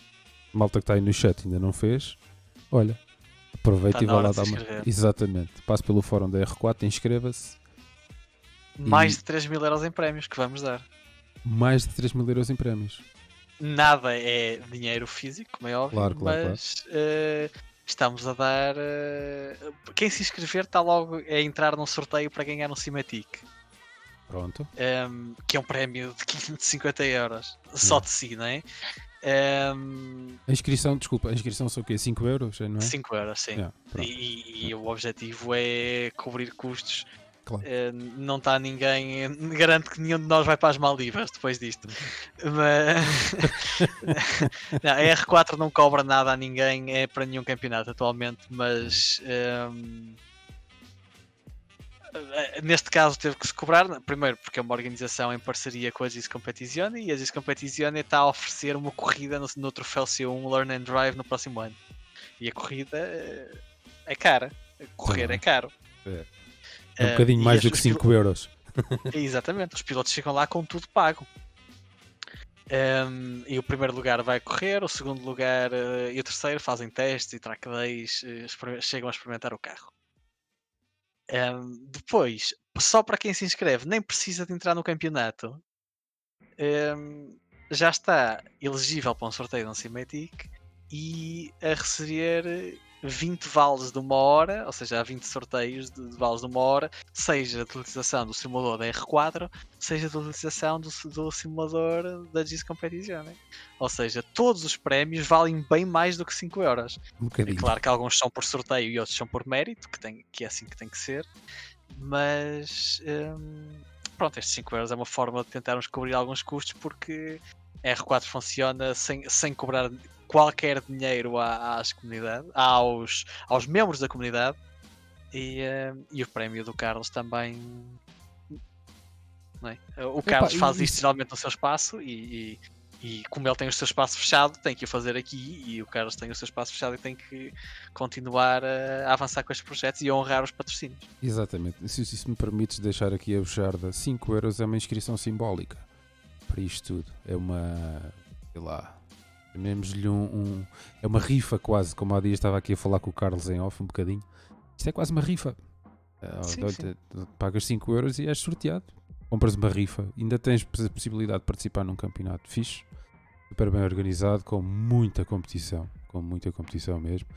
Malta que está aí no chat ainda não fez. Olha, aproveita e vá hora lá dar uma. Exatamente. Passe pelo fórum da R4, inscreva-se. Mais de 3 mil euros em prémios que vamos dar. Mais de 3 mil euros em prémios. Nada é dinheiro físico, como é óbvio, Claro, claro, mas eh, estamos a dar. eh, quem se inscrever está logo a entrar num sorteio para ganhar um Cimatic, Pronto. ehm, que é um prémio de 550 euros, só de si, não é? A inscrição, desculpa, a inscrição são o quê? 5 euros, não é? 5 euros, sim. Yeah. E, e o objetivo é cobrir custos. Claro. Eh, não está ninguém. Garanto que nenhum de nós vai para as Maldivas depois disto. Mas. não, a R4 não cobra nada a ninguém, é para nenhum campeonato atualmente, mas. ehm, eh, Neste caso teve que se cobrar, primeiro porque é uma organização em parceria com a GIS Competizione e a GIS Competizione está a oferecer uma corrida no, no troféu C1 Learn and Drive no próximo ano. E a corrida eh, é cara. Correr é caro. É. Eh, É um bocadinho e mais do que os 5 euros. Exatamente, os pilotos chegam lá com tudo pago. Um, e o primeiro lugar vai correr, o segundo lugar eh, e o terceiro fazem testes e track days, eh, exper- chegam a experimentar o carro. Um, depois, só para quem se inscreve, nem precisa de entrar no campeonato, um, já está elegível para um sorteio de um Cimatic e a receber 20 vales de uma hora, ou seja, há 20 sorteios de, de vales de uma hora, seja de utilização do simulador da R4, seja de utilização do, do simulador da GIS Competizione. Ou seja, todos os prémios valem bem mais do que 5 euros. Um É claro que alguns são por sorteio e outros são por mérito, que, tem, que é assim que tem que ser, mas hum, pronto, estes 5 euros é uma forma de tentarmos cobrir alguns custos porque a R4 funciona sem, sem cobrar qualquer dinheiro à, às comunidade, aos, aos membros da comunidade e, hum, e o prémio do Carlos também. não é? O Carlos e faz isto isso- geralmente no seu espaço e, e- e como ele tem o seu espaço fechado, tem que o fazer aqui e o Carlos tem o seu espaço fechado e tem que continuar a, a avançar com estes projetos e a honrar os patrocínios. Exatamente. Se, se me permites deixar aqui a bujarda, 5 euros é uma inscrição simbólica para isto tudo. É uma. sei lá. Chamemos-lhe um, um- É uma rifa quase, como há dias estava aqui a falar com o Carlos em off um bocadinho. Isto é quase uma rifa. Ah, Sim, sim. Pagas 5 euros e és sorteado. Compras uma rifa, ainda tens a possibilidade de participar num campeonato fixe, super bem organizado, com muita competição, com muita competição mesmo.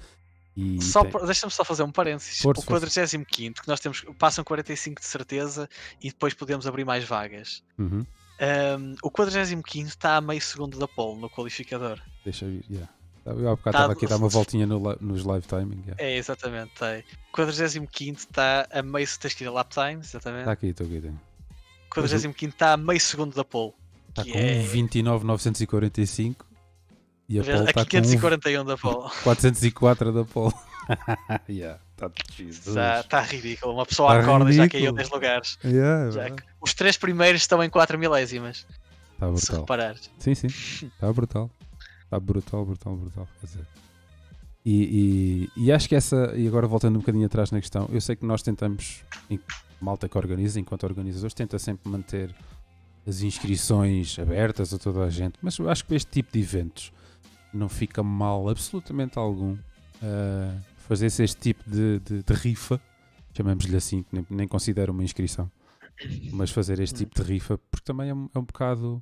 E Só tem- Deixa-me só fazer um parênteses. Força, o 45 que nós temos, passam 45 de certeza e depois podemos abrir mais vagas. Uhum, Um, o 45 está a meio segundo da pole no qualificador. Deixa vir, yeah. Eu há bocado Tá- estava aqui a dar uma voltinha no nos live timing. yeah. É, exatamente. Tem. O 45 está a meio. Tens que ir a lap time, exatamente. Está aqui, estou aqui. tenho. O 45 está a meio segundo da pole. Está com é- 29,945 e a a está com 541 da pole. 404 da Paul. yeah, tá. Está, está ridículo. Uma pessoa Tá acorda e já ridículo. caiu 10 lugares. Yeah, Já os três primeiros estão em 4 milésimas. Está Se brutal. reparares. Sim, sim. Está brutal. Está brutal, brutal, brutal. Quer dizer. E, e, e acho que essa, e agora voltando um bocadinho atrás na questão, eu sei que nós tentamos, malta que organiza, enquanto organizadores, tenta sempre manter as inscrições abertas a toda a gente, mas eu acho que este tipo de eventos não fica mal absolutamente algum uh, fazer-se este tipo de, de, de rifa, chamamos-lhe assim, nem, nem considero uma inscrição, mas fazer este tipo de rifa, porque também é um, é um bocado.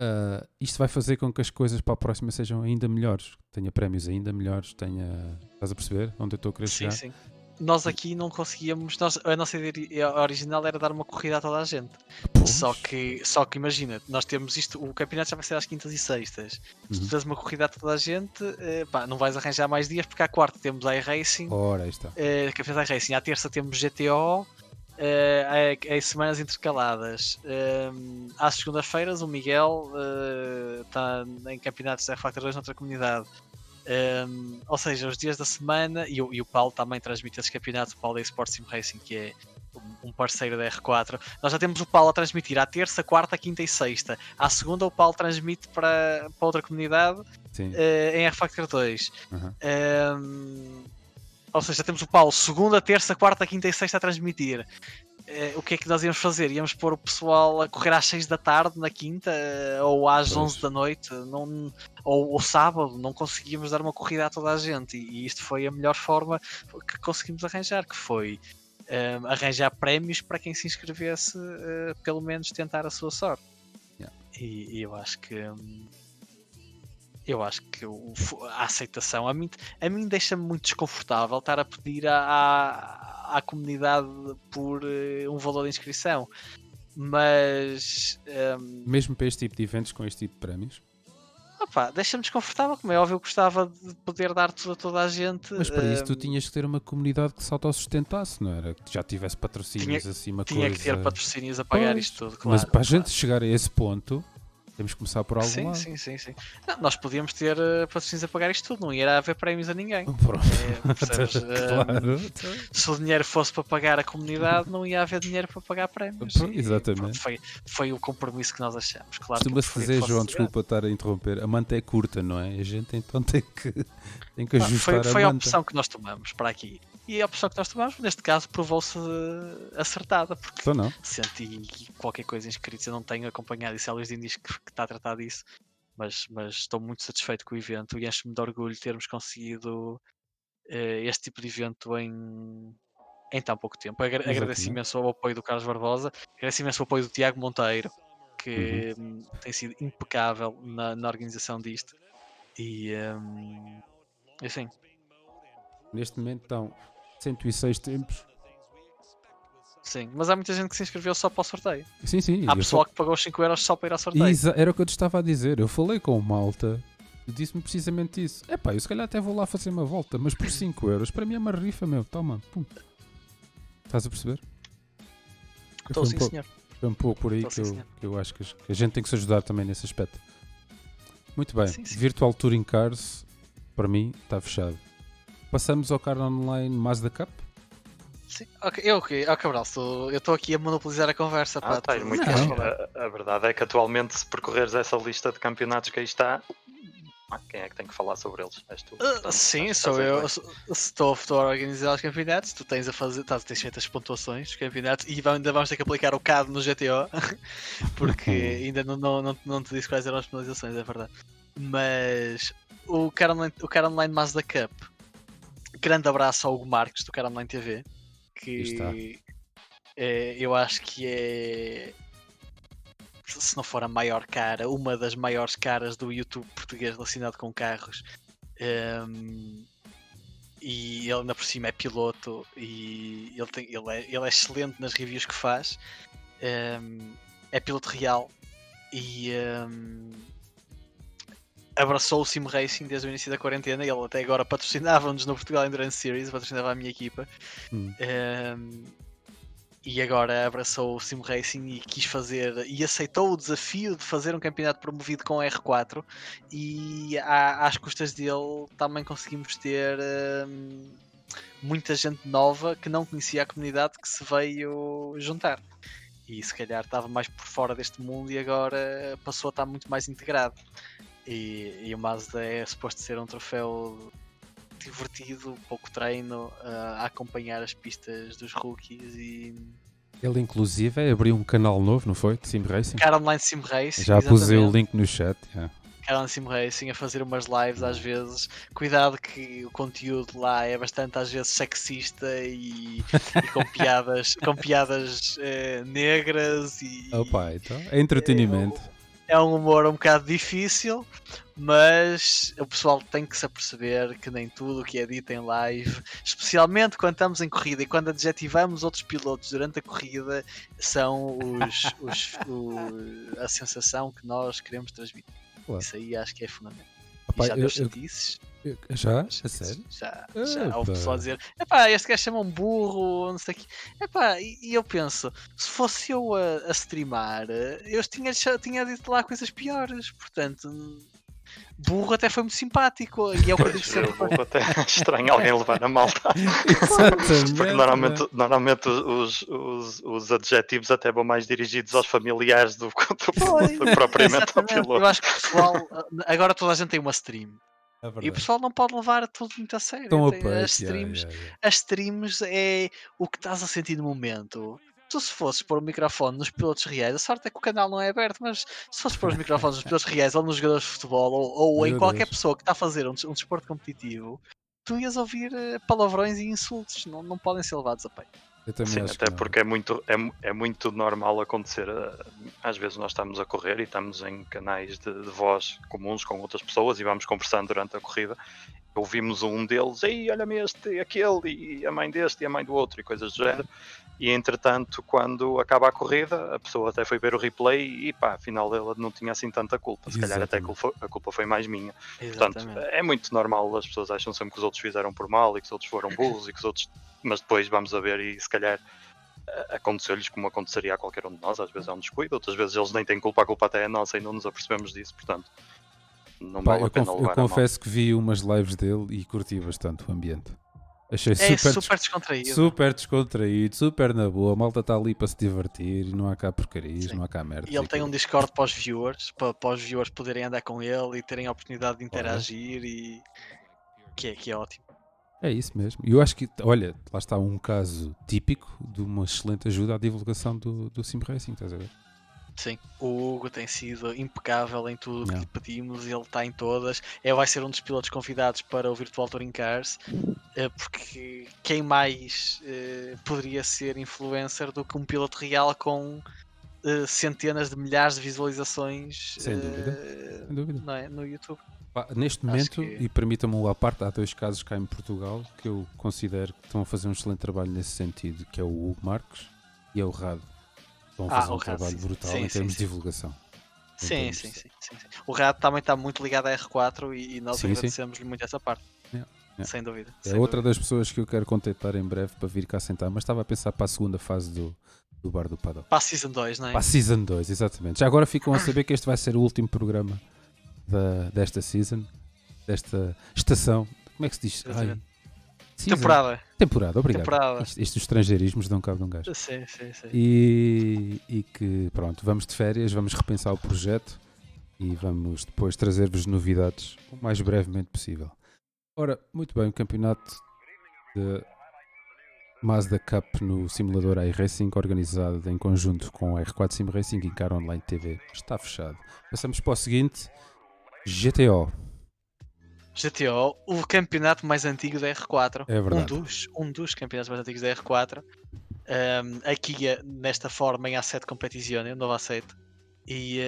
Uh, isto vai fazer com que as coisas para a próxima sejam ainda melhores, tenha prémios ainda melhores, tenha. Estás a perceber onde eu estou a querer Sim, chegar? sim. Nós aqui não conseguíamos. Nós, a nossa ideia original era dar uma corrida a toda a gente. Pois. Só que, só que imagina, nós temos isto, o campeonato já vai ser às quintas e sextas. Se tu Uhum. tens uma corrida a toda a gente, eh, pá, não vais arranjar mais dias, porque à quarta temos a iRacing, Ora, aí está. eh, campeonato iRacing, à terça temos GTO, eh, em- em semanas intercaladas. Eh, às segundas-feiras, o Miguel está em campeonatos da R-Factor 2 noutra comunidade. Um, ou seja, os dias da semana, e, o- e o Paulo também transmite esses campeonatos, o Paulo da Sports Sim Racing, que é um- parceiro da R4. Nós já temos o Paulo a transmitir à terça, quarta, quinta e sexta. À segunda, o Paulo transmite para, para outra comunidade eh, em R-Factor 2. Aham. Um, ou seja, temos o Paulo segunda, terça, quarta, quinta e sexta a transmitir. Eh, o que é que nós íamos fazer? Íamos pôr o pessoal a correr às 6 da tarde na quinta eh, ou às Pois. 11 da noite, não, ou, ou sábado, não conseguíamos dar uma corrida a toda a gente. E, e isto foi a melhor forma que conseguimos arranjar, que foi eh, arranjar prémios para quem se inscrevesse, eh, pelo menos tentar a sua sorte. Yeah. E, e eu acho que. hum, eu acho que o- a aceitação a mim, a mim deixa-me muito desconfortável estar a pedir à, à, comunidade por eh, um valor de inscrição. Mas hum, Mesmo para este tipo de eventos com este tipo de prémios. opá, deixa-me desconfortável, como é óbvio, eu gostava de poder dar tudo a toda a gente. Mas para isso tu hum, tinhas que ter uma comunidade que se autossustentasse, não era? Que já tivesse patrocínios assim, uma tinha coisa. que ter patrocínios a pagar Pois, isto tudo, claro. Mas para a gente chegar a esse ponto, temos que começar por algum Sim, lado. sim, sim, sim. Não, nós podíamos ter eh, patrocínios a pagar isto tudo, não ia haver prémios a ninguém. Pronto. É, percebes? Eh, claro. se o dinheiro fosse para pagar a comunidade, não ia haver dinheiro para pagar prémios. Pronto, E, exatamente. pronto, foi, foi o compromisso que nós achamos. Claro Costuma-se dizer, João, desculpa estar a interromper, a manta é curta, não é? A gente então tem que, tem que Ah, ajustar Foi, foi a a manta. opção que nós tomamos para aqui. E a opção que nós tomamos, neste caso, provou-se acertada, porque Então senti qualquer coisa inscritos. Eu não tenho acompanhado isso. A Luís diz que, que está a tratar disso, mas, mas estou muito satisfeito com o evento e enche-me de orgulho termos conseguido eh, este tipo de evento em, em tão pouco tempo. Agra agradeço Exatamente. imenso ao apoio do Carlos Barbosa, agradeço imenso o apoio do Tiago Monteiro, que Uhum. hum, tem sido impecável na, na organização disto. E hum, assim, Neste momento estão 106 tempos. sim. Mas há muita gente que se inscreveu só para o sorteio. Sim, sim. Há pessoal que pagou os 5 euros só para ir ao sorteio. Era o que eu te estava a dizer. Eu falei com o Malta e disse-me precisamente isso. Epá, eu se calhar até vou lá fazer uma volta, mas por 5 euros, para mim é uma rifa, meu. Toma, pum. Estás a perceber? Estou Foi um sim, pouco- senhor. É um pouco por aí Estou que sim, eu, que eu acho que a gente tem que se ajudar também nesse aspecto. Muito bem. Sim, sim. Virtual Touring Cars, para mim, está fechado. Passamos ao Car Online Mazda Cup. Sim, ok, eu, ok, ó Cabral, estou- eu estou aqui a monopolizar a conversa. Ah, pá, tu- muito? A, a verdade é que atualmente, se percorreres essa lista de campeonatos que aí está, ah, quem é que tem que falar sobre eles? És tu. Ah, Portanto, sim, estás- sou eu. Estou, estou a organizar os campeonatos. Tu tens a fazer, tás, tens feito as pontuações dos campeonatos e ainda vamos ter que aplicar o CAD no GTO porque ainda não, não, não, não te disse quais eram as penalizações, é verdade. Mas o Car Online, o Car Online Mazda Cup, grande abraço ao Hugo Marques do Car Online TV, que é, eu acho que é se não for a maior cara, uma das maiores caras do YouTube português relacionado com carros. Um, e ele ainda por cima é piloto e ele, tem, ele, é, ele é excelente nas reviews que faz. Um, é piloto real e um, abraçou o Sim Racing desde o início da quarentena. Ele até agora patrocinava-nos no Portugal Endurance Series, patrocinava a minha equipa. Hum. Um, e agora abraçou o Sim Racing e quis fazer e aceitou o desafio de fazer um campeonato promovido com R4 e à- às custas dele também conseguimos ter hum, muita gente nova que não conhecia a comunidade que se veio juntar e se calhar estava mais por fora deste mundo e agora passou a estar muito mais integrado e, e o Mazda é suposto ser um troféu divertido, pouco treino, ah, a acompanhar as pistas dos rookies e Ele, inclusive, abriu um canal novo, não foi? De Sim Racing. Car Online Sim Racing. Já pusei o link no chat. yeah. Car Online Sim Racing a fazer umas lives às vezes. Cuidado que o conteúdo lá é bastante às vezes sexista e, e com piadas, com piadas eh, negras e Opa, então, é entretenimento. é um humor um bocado difícil, mas o pessoal tem que se aperceber que nem tudo o que é dito em live, especialmente quando estamos em corrida e quando adjetivamos outros pilotos durante a corrida, são os, os- o- a sensação que nós queremos transmitir. Claro. Isso aí acho que é fundamental. Opa, e já eu- deu eu- já? A sério? Já, já. Houve Epa. pessoal a dizer: epá, este gajo chama um burro, não sei o quê. Epá, e, e eu penso: se fosse eu a, a streamar, eu tinha, tinha dito lá coisas piores. Portanto, burro até foi muito simpático. E é o que eu digo sempre. eu vou até estranho alguém levar a malta. Porque normalmente, normalmente os, os, os adjetivos até vão mais dirigidos aos familiares do que propriamente ao Exatamente. Eu piloto. acho que o pessoal. Agora toda a gente tem uma stream. É E o pessoal não pode levar tudo muito a sério. Estão a Tem- peito, as, streams, yeah, yeah. as streams é o que estás a sentir no momento. Tu se fosses pôr o microfone nos pilotos reais, a sorte é que o canal não é aberto, mas se fosses pôr os microfones nos pilotos reais ou nos jogadores de futebol ou, ou em Meu qualquer Deus. pessoa que está a fazer um, um desporto competitivo, tu ias ouvir eh, palavrões e insultos, não, não podem ser levados a peito. Sim, até porque é muito, é, é muito normal acontecer. eh, Às vezes nós estamos a correr e estamos em canais de, de voz comuns com outras pessoas e vamos conversando durante a corrida. Ouvimos um deles, ei, olha-me este, aquele, e a mãe deste e a mãe do outro, e coisas do género. E entretanto, quando acaba a corrida, a pessoa até foi ver o replay e pá, afinal ela não tinha assim tanta culpa. Se calhar até a Exatamente. culpa, foi mais minha. Portanto, Exatamente. é muito normal, as pessoas acham sempre que os outros fizeram por mal e que os outros foram burros e que os outros. Mas depois vamos a ver e se calhar aconteceu-lhes como aconteceria a qualquer um de nós, às vezes é um descuido, outras vezes eles nem têm culpa, a culpa até é nossa e não nos apercebemos disso, portanto não Pá, vale eu, a pena conf- eu confesso que vi umas lives dele e curti bastante o ambiente. Achei É super, super, des- descontraído. super descontraído, super na boa. A malta está ali para se divertir e não há cá porcarias, Sim. não há cá merda. E ele tem um Discord para os viewers, para, para os viewers poderem andar com ele e terem a oportunidade de interagir e que é, que é ótimo. É isso mesmo. E eu acho que, olha, lá está um caso típico de uma excelente ajuda à divulgação do, do Sim Racing, estás a ver? Sim, o Hugo tem sido impecável em tudo o que lhe pedimos, ele está em todas. É, vai ser um dos pilotos convidados para o Virtual Touring Cars, porque quem mais eh, poderia ser influencer do que um piloto real com eh, centenas de milhares de visualizações Sem dúvida, eh, Sem dúvida. não é? no YouTube? Neste momento, que- e permita-me à parte, há dois casos cá em Portugal que eu considero que estão a fazer um excelente trabalho nesse sentido, que é o Hugo Marques e é o Rado. Estão a Ah, fazer o um Rado, trabalho sim. brutal Sim, em sim, termos de sim. divulgação. Em Sim, sim, de- sim. O Rato também está muito ligado à R4 e, e nós agradecemos-lhe muito essa parte. Yeah, yeah. Sem dúvida. É sem outra dúvida. das pessoas que eu quero contactar em breve para vir cá sentar, mas estava a pensar para a segunda fase do, do Bar do Paddock. Para a Season 2, não é? Para a Season 2, exatamente. Já agora ficam a saber que este vai ser o último programa da, desta season, desta estação. Como é que se diz? Ai. Temporada. Temporada, obrigado. Temporada. Isto, isto dos estrangeirismos dão cabo de um gajo. Sim, sim, sim. E, e que, pronto, vamos de férias, vamos repensar o projeto e vamos depois trazer-vos novidades o mais brevemente possível. Ora, muito bem, o campeonato de Mazda Cup no simulador iRacing, organizado em conjunto com a R4 Sim Racing e Car Online TV, está fechado. Passamos para o seguinte: GTO. GTO, o campeonato mais antigo da R4. É Um verdade. dos, um dos campeonatos mais antigos da R4. Um, aqui, nesta forma, em A7 Competizione, novo A7. E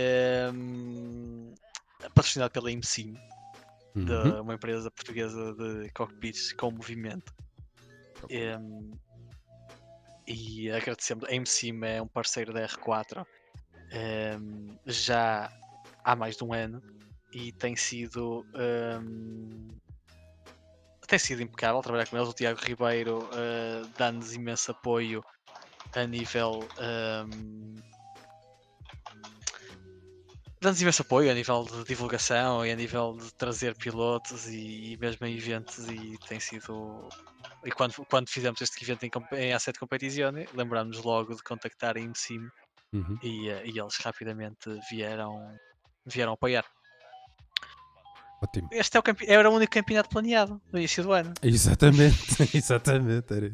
um, patrocinado pela IMSIM, Uhum. de uma empresa portuguesa de cockpits com movimento. Um, e agradecemos. A IMSIM é um parceiro da R4 um, já há mais de um ano e tem sido um, tem sido impecável trabalhar com eles. O Tiago Ribeiro uh, dá-nos imenso apoio a nível um, dá-nos imenso apoio a nível de divulgação e a nível de trazer pilotos e, e mesmo em eventos e tem sido e quando, quando fizemos este evento em, em A7 Competizione lembrámos logo de contactar a IMSIM Uhum. e, eh, e eles rapidamente vieram vieram apoiar. Ótimo. Este é o era o único campeonato planeado no início do ano. Exatamente, exatamente. Era.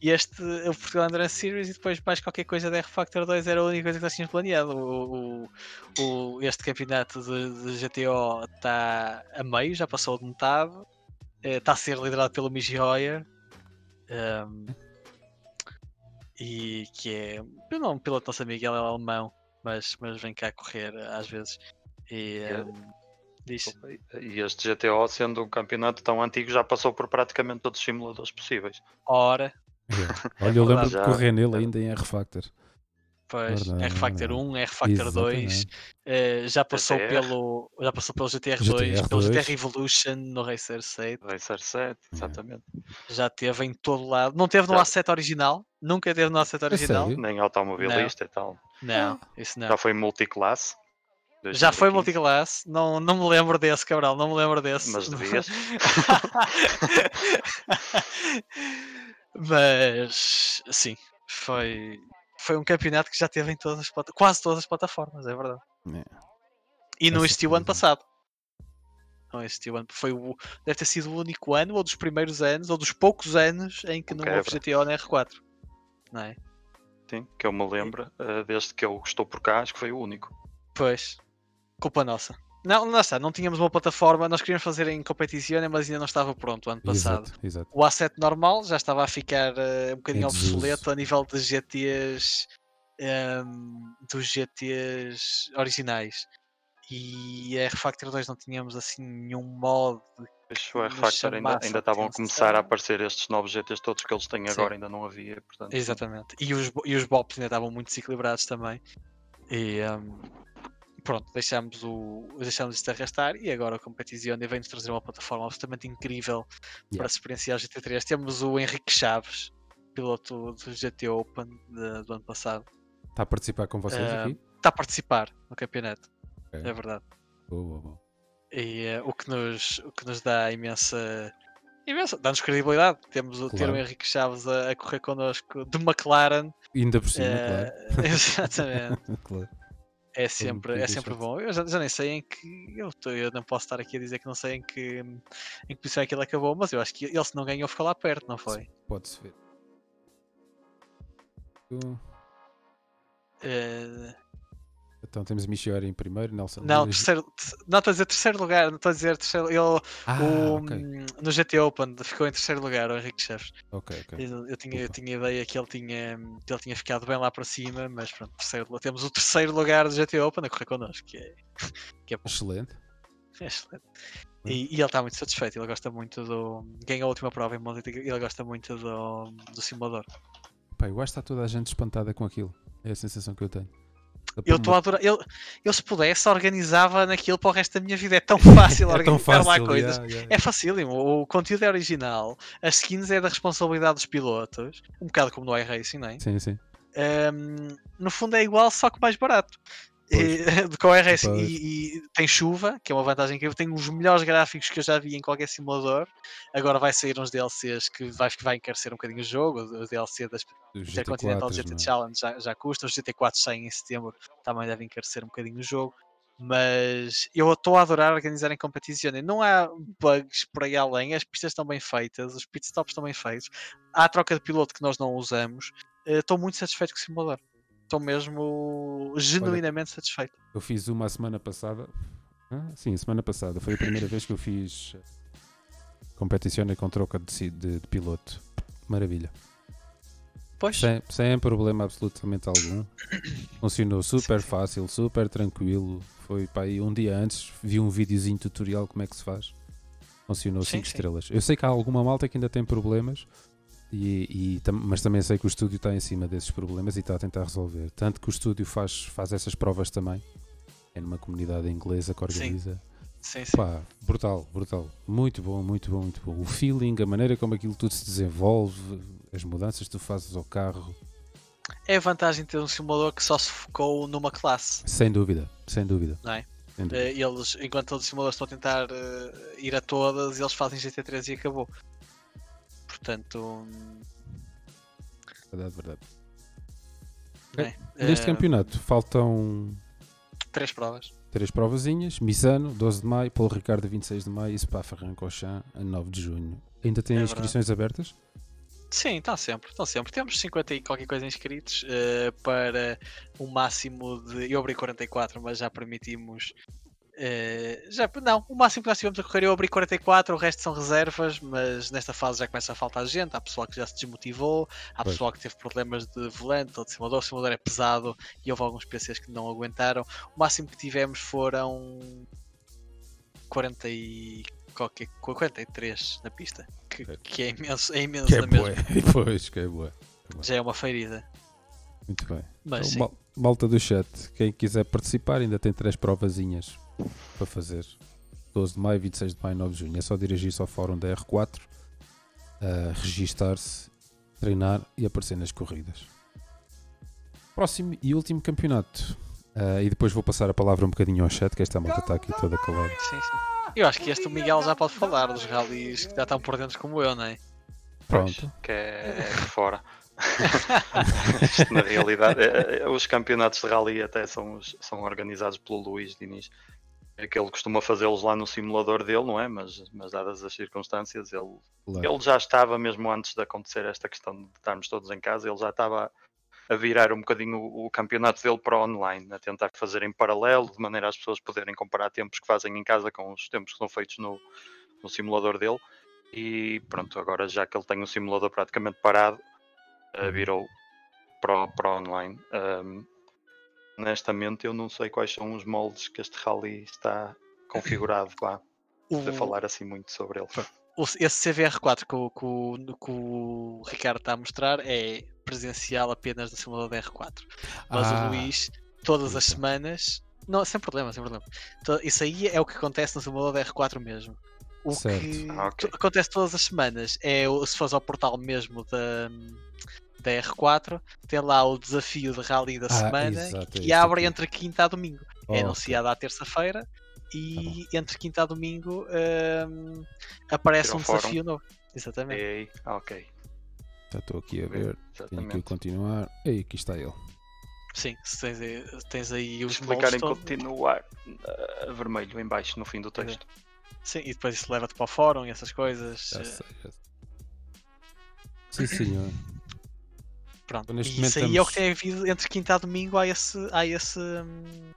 E este, o Portugal Endurance Series, e depois mais qualquer coisa da R-Factor 2 era a única coisa que nós tínhamos planeado. O, o- o- este campeonato de, de GTO está a meio, já passou de metade. eh, Está a ser liderado pelo Miji Hoyer. ehm, e que é não, um piloto nosso amigo, ele é alemão, mas, mas vem cá correr às vezes. E ehm, diz, E este GTO, sendo um campeonato tão antigo, já passou por praticamente todos os simuladores possíveis. ora, É. Olha, eu lembro de Já- correr nele ainda em R-Factor. Pois, Verdade, R-Factor verdade. 1, R-Factor 2, Exatamente. eh, já passou GTR. pelo já passou pelo GTR2, GTR2. pelo GTR Evolution no Racer 7, Racer 7, exatamente. já teve em todo lado. Não teve no Já. A7 original, nunca teve no A7 original. sério? Nem automobilista e tal. Não, isso não. Já foi multiclasse. Já foi 2015. multiclass, não, não me lembro desse, Cabral, não me lembro desse. Mas devias. Mas sim, foi, foi um campeonato que já teve em todas as quase todas as plataformas, é verdade. É. E não existiu ano passado. Não existiu ano. Foi o, deve ter sido o único ano, ou dos primeiros anos, ou dos poucos anos em que não quebra. houve GTO na R4. Não é? Sim, que eu me lembro, eh, desde que eu estou por cá, acho que foi o único. Pois, culpa nossa. Não, não está, não tínhamos uma plataforma, nós queríamos fazer em competição, mas ainda não estava pronto o ano passado. Exato, exato. O A7 normal já estava a ficar eh, um bocadinho obsoleto a nível de GTs ehm, dos GTs originais. E a R-Factor 2 não tínhamos assim nenhum mod. Nos R-Factor ainda, ainda a estavam a começar a aparecer estes novos GTs todos que eles têm Sim. agora, ainda não havia. Portanto, sim. Exatamente. E os, e os bops ainda estavam muito desequilibrados também. E ehm, pronto, deixámos, o, deixámos isto arrastar e agora a Competizione vem-nos trazer uma plataforma absolutamente incrível para Yeah. experienciar o GT3. Temos o Henrique Chaves, piloto do GT Open de- do ano passado. Está a participar com vocês Ah, aqui? Está a participar no campeonato, Ok. é verdade. Boa, boa, boa. E eh, o, que nos, o que nos dá imensa. imensa dá-nos credibilidade. Temos o, ter o Claro. Henrique Chaves a, a correr connosco de McLaren. Ainda por cima, eh, Exatamente. claro. Claro. É sempre, é sempre bom. Eu já, já nem sei em que. Eu, tô- eu não posso estar aqui a dizer que não sei em que, em que posição é que ele acabou, mas eu acho que ele, se não ganhou, ficou lá perto, não foi? Pode-se ver. Uh, Então temos Michiori em primeiro, Nelson. não, terceiro, te- não estou a dizer terceiro lugar, não estou a dizer terceiro. Ele, Ah, o, ok. hum, no GT Open ficou em terceiro lugar, o Henrique Chaves. Ok, ok. Eu, eu tinha, eu tinha ideia que ele tinha, que ele tinha ficado bem lá para cima, mas pronto, terceiro, temos o terceiro lugar do GT Open a correr connosco, que é, que é, Excelente. é excelente. E, e ele está muito satisfeito, ele gosta muito do. Ganhou a última prova em Monte e ele gosta muito do, do simulador. Pá, eu acho que está toda a gente espantada com aquilo. É a sensação que eu tenho. Eu estou a adorar. Eu, eu, se pudesse, organizava naquilo para o resto da minha vida. É tão fácil é organizar lá coisas. yeah, yeah. É facílimo, o conteúdo é original, as skins é da responsabilidade dos pilotos, um bocado como no iRacing, não é? Sim, sim. Um, no fundo é igual, só que mais barato. E, o iRacing. Pois. E, e tem chuva, que é uma vantagem incrível. Tem os melhores gráficos que eu já vi em qualquer simulador. Agora vai sair uns DLCs que vai, que vai encarecer um bocadinho o jogo. O DLC das Intercontinental GT4s, GT é? Challenge já, já custa. Os GT4 saem em setembro, também devem encarecer um bocadinho o jogo. Mas eu estou a adorar organizar em competição. Não há bugs por aí além, as pistas estão bem feitas, os pitstops estão bem feitos. Há a troca de piloto que nós não usamos. Eh, Estou muito satisfeito com o simulador. Estou mesmo genuinamente satisfeito. Eu fiz uma semana passada. Ah, sim, semana passada. Foi a primeira vez que eu fiz eh, competição com troca de, de- de piloto. Maravilha. Pois, Sem, sem problema absolutamente algum. Funcionou super fácil, super tranquilo. Foi para aí um dia antes, vi um videozinho tutorial como é que se faz. Funcionou Sim, 5 sim. estrelas. Eu sei que há alguma malta que ainda tem problemas, e, e tam- mas também sei que o estúdio está em cima desses problemas e está a tentar resolver. Tanto que o estúdio faz, faz essas provas também. É numa comunidade inglesa que organiza. sim, sim. Pá, brutal, brutal. Muito bom, muito bom, muito bom. O feeling, a maneira como aquilo tudo se desenvolve, as mudanças que tu fazes ao carro. É a vantagem de ter um simulador que só se focou numa classe. Sem dúvida, sem dúvida. Não é? Dúvida. Eh, eles, enquanto todos os simuladores estão a tentar eh, ir a todas, eles fazem GT3 e acabou. Portanto, Verdade, verdade. não é? Neste Eh, campeonato faltam Três provas. três provazinhas: Misano, 12 de maio, Paulo Ricardo, 26 de maio e Spa-Francorchamps, a 9 de junho. Ainda tem É inscrições abertas? Sim, estão sempre, estão sempre. Temos 50 e qualquer coisa inscritos eh, para um máximo de. Eu abri 44, mas já permitimos. Eh, já, não, o máximo que nós tivemos a correr eu abri 44, o resto são reservas, mas nesta fase já começa a faltar gente. Há pessoal que já se desmotivou, há Pois. pessoal que teve problemas de volante ou de simulador. O simulador é pesado e houve alguns PCs que não aguentaram. O máximo que tivemos foram 40 e qualquer, 43 na pista, que, que é imenso, é imenso Que é mesma. boa. pois, que é boa. Já é uma feirida. Muito bem. Mas Então, mal- malta do chat, quem quiser participar ainda tem três provazinhas para fazer. 12 de maio, 26 de maio, 9 de junho. É só dirigir-se ao fórum da R4, a registar-se, treinar e aparecer nas corridas. Próximo e último campeonato. Ah, e depois vou passar a palavra um bocadinho ao chat, que esta malta está aqui toda calada. Sim, sim. Eu acho que este o Miguel já pode falar dos rallies que já estão por dentro como eu, não é? Pronto. Que é fora. Isto, na realidade, é- é- os campeonatos de rally até são, são organizados pelo Luís Diniz. É que ele costuma fazê-los lá no simulador dele, não é? Mas, mas dadas as circunstâncias, ele, Claro. ele já estava, mesmo antes de acontecer esta questão de estarmos todos em casa, ele já estava a virar um bocadinho o, o campeonato dele para online, a tentar fazer em paralelo, de maneira às pessoas poderem comparar tempos que fazem em casa com os tempos que são feitos no, no simulador dele. E pronto, agora já que ele tem o simulador praticamente parado, eh, virou para, o- para online. Ahm, honestamente, eu não sei quais são os moldes que este rally está configurado lá, O, de falar assim muito sobre ele. o- esse CVR4 que, o- que o- que o Ricardo está a mostrar é presencial apenas no simulador da R4. Mas Ah, o Luís, todas as semanas. Não, sem problema, sem problema. To- Isso aí é o que acontece no simulador da R4 mesmo. O Certo. que Ah, ok. to- acontece todas as semanas é se fores ao portal mesmo da, da R4, tem lá o desafio de rally da Ah, semana exato, é que isto abre aqui. entre quinta a domingo. ok. é anunciado à terça-feira e entre quinta a domingo hum, aparece Tira um fórum. desafio novo. Exatamente. Ei, ah, ok. Já estou aqui a ver. Tenho que Exatamente. continuar. Ei, aqui está ele. Sim, se tens, aí- tens aí os Explicar em todos. continuar eh, vermelho em baixo no fim do texto. Sim, e depois isso leva-te para o fórum e essas coisas. Já eh, sei, já sei. Sim, senhor. Pronto. Neste E isso aí é o estamos- que tem havido entre quinta a domingo. Há esse, há esse, hum,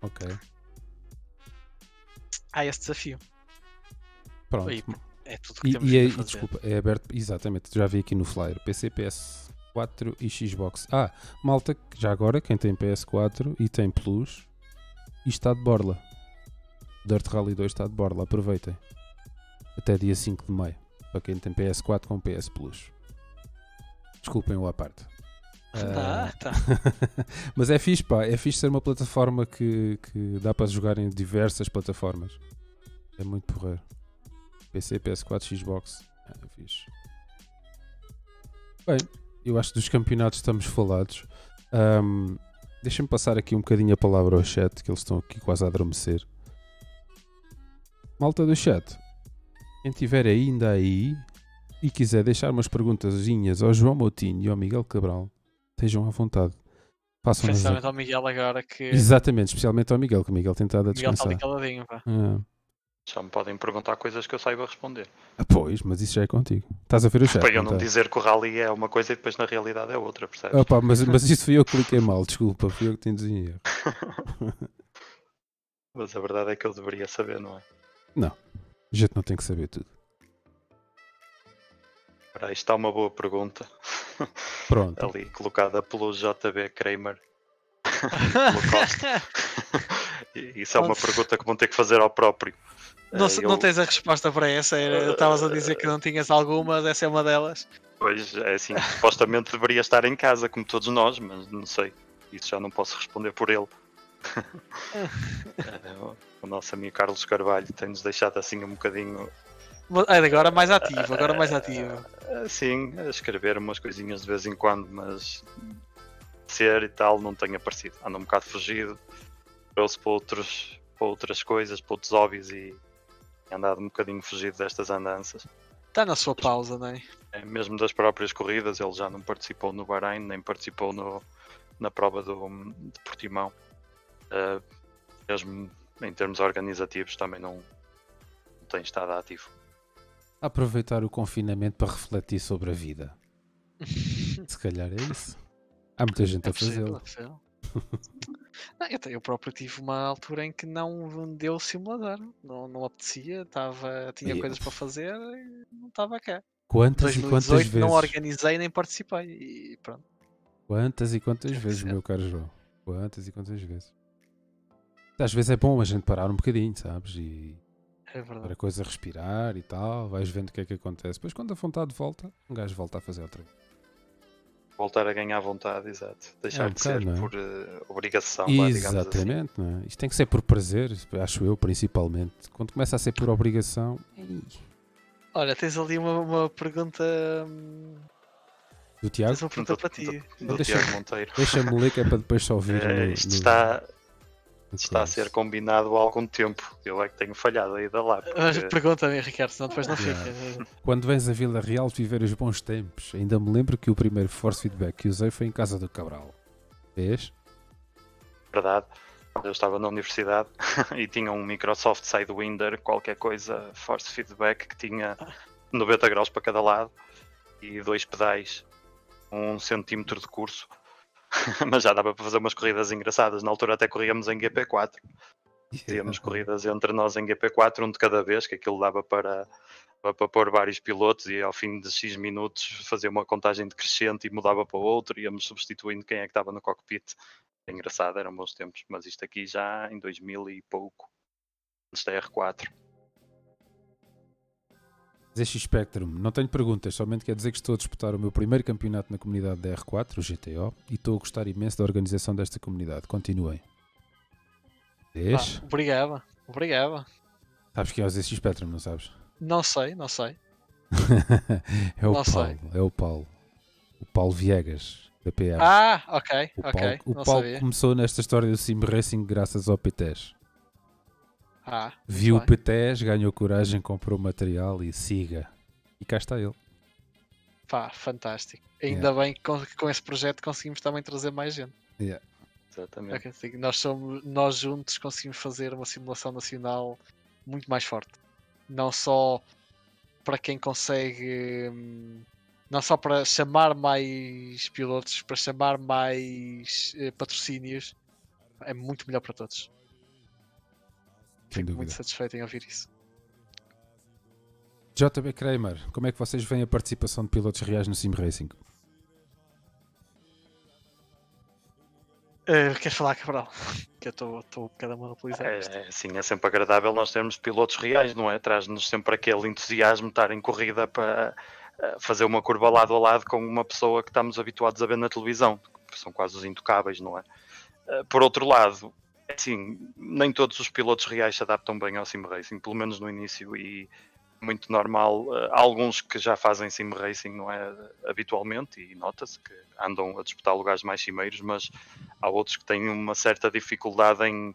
Ok. há esse desafio. Pronto. Aí, é tudo que E, temos e é, e desculpa, é aberto, exatamente, já vi aqui no flyer, PC, PS4 e Xbox. Ah, malta, já agora, quem tem PS4 e tem Plus, e está de borla. Dirt Rally 2 está de borla, aproveitem. Até dia 5 de maio, para quem tem PS4 com PS Plus. Desculpem o à parte. Ah, Ah, tá. Mas é fixe, pá, é fixe ser uma plataforma que, que dá para jogar em diversas plataformas. É muito porreiro. PC, PS4, Xbox. É fixe. Bem, eu acho que dos campeonatos estamos falados. Ahm, Deixa-me passar aqui um bocadinho a palavra ao chat, que eles estão aqui quase a adormecer. Malta do chat, quem tiver ainda aí e quiser deixar umas perguntazinhas ao João Moutinho e ao Miguel Cabral, estejam à vontade. Façam Principalmente ao Miguel agora que Exatamente, especialmente ao Miguel, que o Miguel tem estado a o Miguel está descansar. ali caladinho. Pá. Ah. Só me podem perguntar coisas que eu saiba responder. Ah, pois, mas isso já é contigo. Estás a ver o chat? Para eu não tá? dizer que o rally é uma coisa e depois na realidade é outra, percebes? Opa, mas, mas isso fui eu que cliquei mal, desculpa, fui eu que te induzi em erro. Mas a verdade é que eu deveria saber, não é? A gente não tem que saber tudo. Ora, isto está uma boa pergunta, Pronto. ali colocada pelo JB Kramer. E Isso é uma pergunta que vão ter que fazer ao próprio. Não, Eh, se- eu- não tens a resposta para essa? Era- Estavas a dizer que não tinhas algumas, essa é uma delas. Pois, é assim, supostamente deveria estar em casa, como todos nós, mas não sei. Isso já não posso responder por ele. Eh, o- nosso amigo Carlos Carvalho tem-nos deixado assim um bocadinho Agora mais ativo, agora mais ativo. assim, a escrever umas coisinhas de vez em quando, mas ser e tal não tem aparecido. Anda um bocado fugido, trouxe para, outros, para outras coisas, para outros hobbies e andado um bocadinho fugido destas andanças. Está na sua pausa, não é? É, mesmo das próprias corridas, ele já não participou no Bahrein, nem participou no, na prova do, de Portimão. Uh, mesmo em termos organizativos, também não, não tem estado ativo. Aproveitar o confinamento para refletir sobre a vida. Se calhar é isso. Há muita gente É a fazê-lo. é eu, próprio tive uma altura em que não deu o simulador, não, não apetecia, tava, tinha E- coisas para fazer e não estava cá. Quantas e quantas 2018 vezes? não organizei nem participei e pronto. Quantas e quantas Tem vezes, meu caro João? Quantas e quantas vezes? Às vezes é bom a gente parar um bocadinho, sabes? E É verdade. para a coisa respirar e tal, vais vendo o que é que acontece. Depois, quando a vontade volta, um gajo volta a fazer outra vez. Voltar a ganhar vontade, exato. Deixar um de ser bocado, não é? por eh, obrigação, assim. Exatamente, não é? Isto tem que ser por prazer, acho eu, principalmente. Quando começa a ser por obrigação, ei, Olha, tens ali uma, uma pergunta hum, Do Tiago? Tens uma pergunta Do, para ti. do, do Deixa- Tiago Monteiro. Deixa-me ler que é para depois só ouvir. Eh, no- isto no- está, está a ser combinado há algum tempo. Eu é que tenho falhado aí da lá. Porque- Pergunta-me, Ricardo, senão depois não fica. Quando vens a Vila Real viver os bons tempos, ainda me lembro que o primeiro force feedback que usei foi em casa do Cabral. Vês? verdade. Eu estava na universidade e tinha um Microsoft Sidewinder, qualquer coisa, force feedback, que tinha 90 graus para cada lado e dois pedais, um centímetro de curso. Mas já dava para fazer umas corridas engraçadas. Na altura até corríamos em GP4. Tínhamos corridas entre nós em GP4, um de cada vez, que aquilo dava para, para pôr vários pilotos e ao fim de X minutos fazia uma contagem decrescente e mudava para outro, íamos substituindo quem é que estava no cockpit. É engraçado, eram bons tempos, mas isto aqui já em 2000 e pouco, antes da R4. ZX Spectrum, não tenho perguntas, somente quer dizer que estou a disputar o meu primeiro campeonato na comunidade da R4, o GTO, e estou a gostar imenso da organização desta comunidade. Continuem. Ah, obrigado, obrigado. Sabes quem é o ZX Spectrum, não sabes? Não sei, não sei. é o Não Paulo, sei. é o Paulo. O Paulo Viegas, da PM. Ah, ok, o ok. Paulo, o Paulo sabia. começou nesta história do Sim Racing graças ao PTES. Ah, Viu o. PTES, ganhou coragem, comprou material e siga. E cá está ele. Pá, fantástico. Ainda bem que com, com esse projeto conseguimos também trazer mais gente. Exatamente. Ok, assim, nós, somos, nós juntos conseguimos fazer uma simulação nacional muito mais forte. Não só para quem consegue. hum, Não só para chamar mais pilotos, para chamar mais eh, patrocínios. É muito melhor para todos. Sem Fico dúvida. muito satisfeito em ouvir isso. JB Kramer, como é que vocês veem a participação de pilotos reais no Sim Racing? Eh, queres falar, Cabral? Que eu estou um bocado a monopolizar É, é, sim, é sempre agradável nós termos pilotos reais, não é? Traz-nos sempre aquele entusiasmo de estar em corrida para eh, fazer uma curva lado a lado com uma pessoa que estamos habituados a ver na televisão. São quase os intocáveis, não é? Eh, Por outro lado, assim, nem todos os pilotos reais se adaptam bem ao sim racing, pelo menos no início, e muito normal. eh, Há alguns que já fazem sim racing, não é? Habitualmente, e nota-se que andam a disputar lugares mais cimeiros, mas há outros que têm uma certa dificuldade em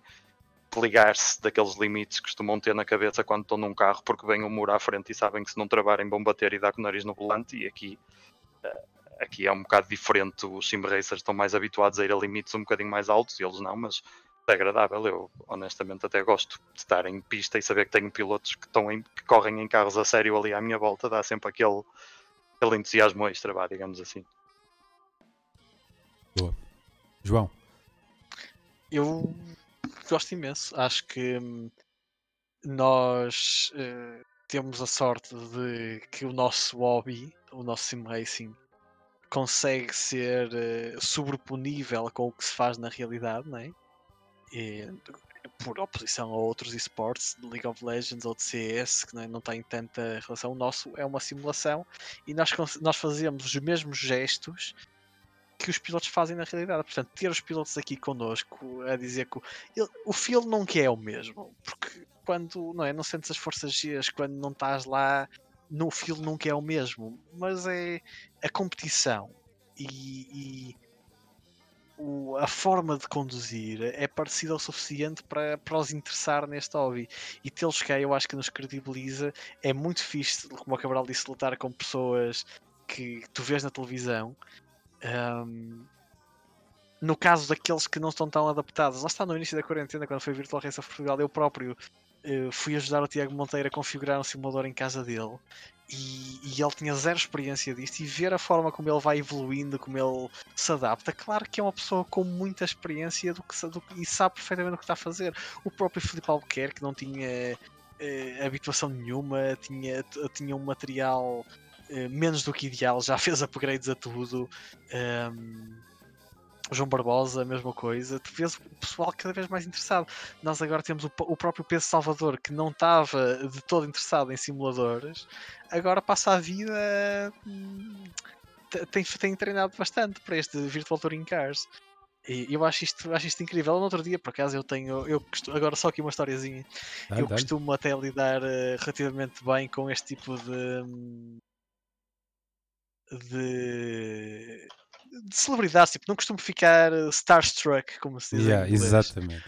ligar-se daqueles limites que costumam ter na cabeça quando estão num carro, porque vem um muro à frente e sabem que se não travarem vão bater e dar com o nariz no volante, e aqui, eh, aqui é um bocado diferente. Os sim racers estão mais habituados a ir a limites um bocadinho mais altos, e eles não, mas é agradável. Eu honestamente até gosto de estar em pista e saber que tenho pilotos que, estão em- que correm em carros a sério ali à minha volta, dá sempre aquele, aquele entusiasmo extra, vá, digamos assim. João, Eu gosto imenso. Acho que hum, nós eh, temos a sorte de que o nosso hobby, o nosso sim racing, consegue ser eh, sobreponível com o que se faz na realidade, não é? E, por oposição a outros esportes, League of Legends ou de CS, que não, têm tanta relação. O nosso é uma simulação e nós, nós fazemos os mesmos gestos que os pilotos fazem na realidade. Portanto, ter os pilotos aqui connosco a dizer que o, ele- o feel que é o mesmo, porque quando não é, não sentes as forças Gs, quando não estás lá, no feel nunca é o mesmo, mas é a competição e, e o- a forma de conduzir é parecida o suficiente para, para os interessar neste hobby. E tê-los cá eu acho que nos credibiliza. É muito fixe, como o Cabral disse, lutar com pessoas que tu vês na televisão. Um, no caso daqueles que não estão tão adaptados, lá está no início da quarentena, quando foi Virtual Race of Portugal, eu próprio eh, fui ajudar o Tiago Monteiro a configurar um simulador em casa dele e, e ele tinha zero experiência disto e ver a forma como ele vai evoluindo, como ele se adapta, claro que é uma pessoa com muita experiência do que, do e sabe perfeitamente o que está a fazer. O próprio Filipe Albuquerque não tinha eh, habituação nenhuma, tinha, tinha um material eh, menos do que ideal, já fez upgrades a tudo. O João Barbosa, a mesma coisa. Tu vês o pessoal cada vez mais interessado. Nós agora temos o, o próprio Pedro Salvador, que não estava de todo interessado em simuladores, agora passa a vida. hum, te- Tem, tem treinado bastante para este Virtual Touring Cars. E eu acho isto, acho isto incrível. No outro dia, por acaso, eu tenho. Eu costu- agora só aqui uma historiazinha. dá-lhe, eu costumo até lidar eh, relativamente bem com este tipo de, hum, de, de celebridades. Tipo, não costumo ficar eh, starstruck, como se diz. Yeah, exatamente.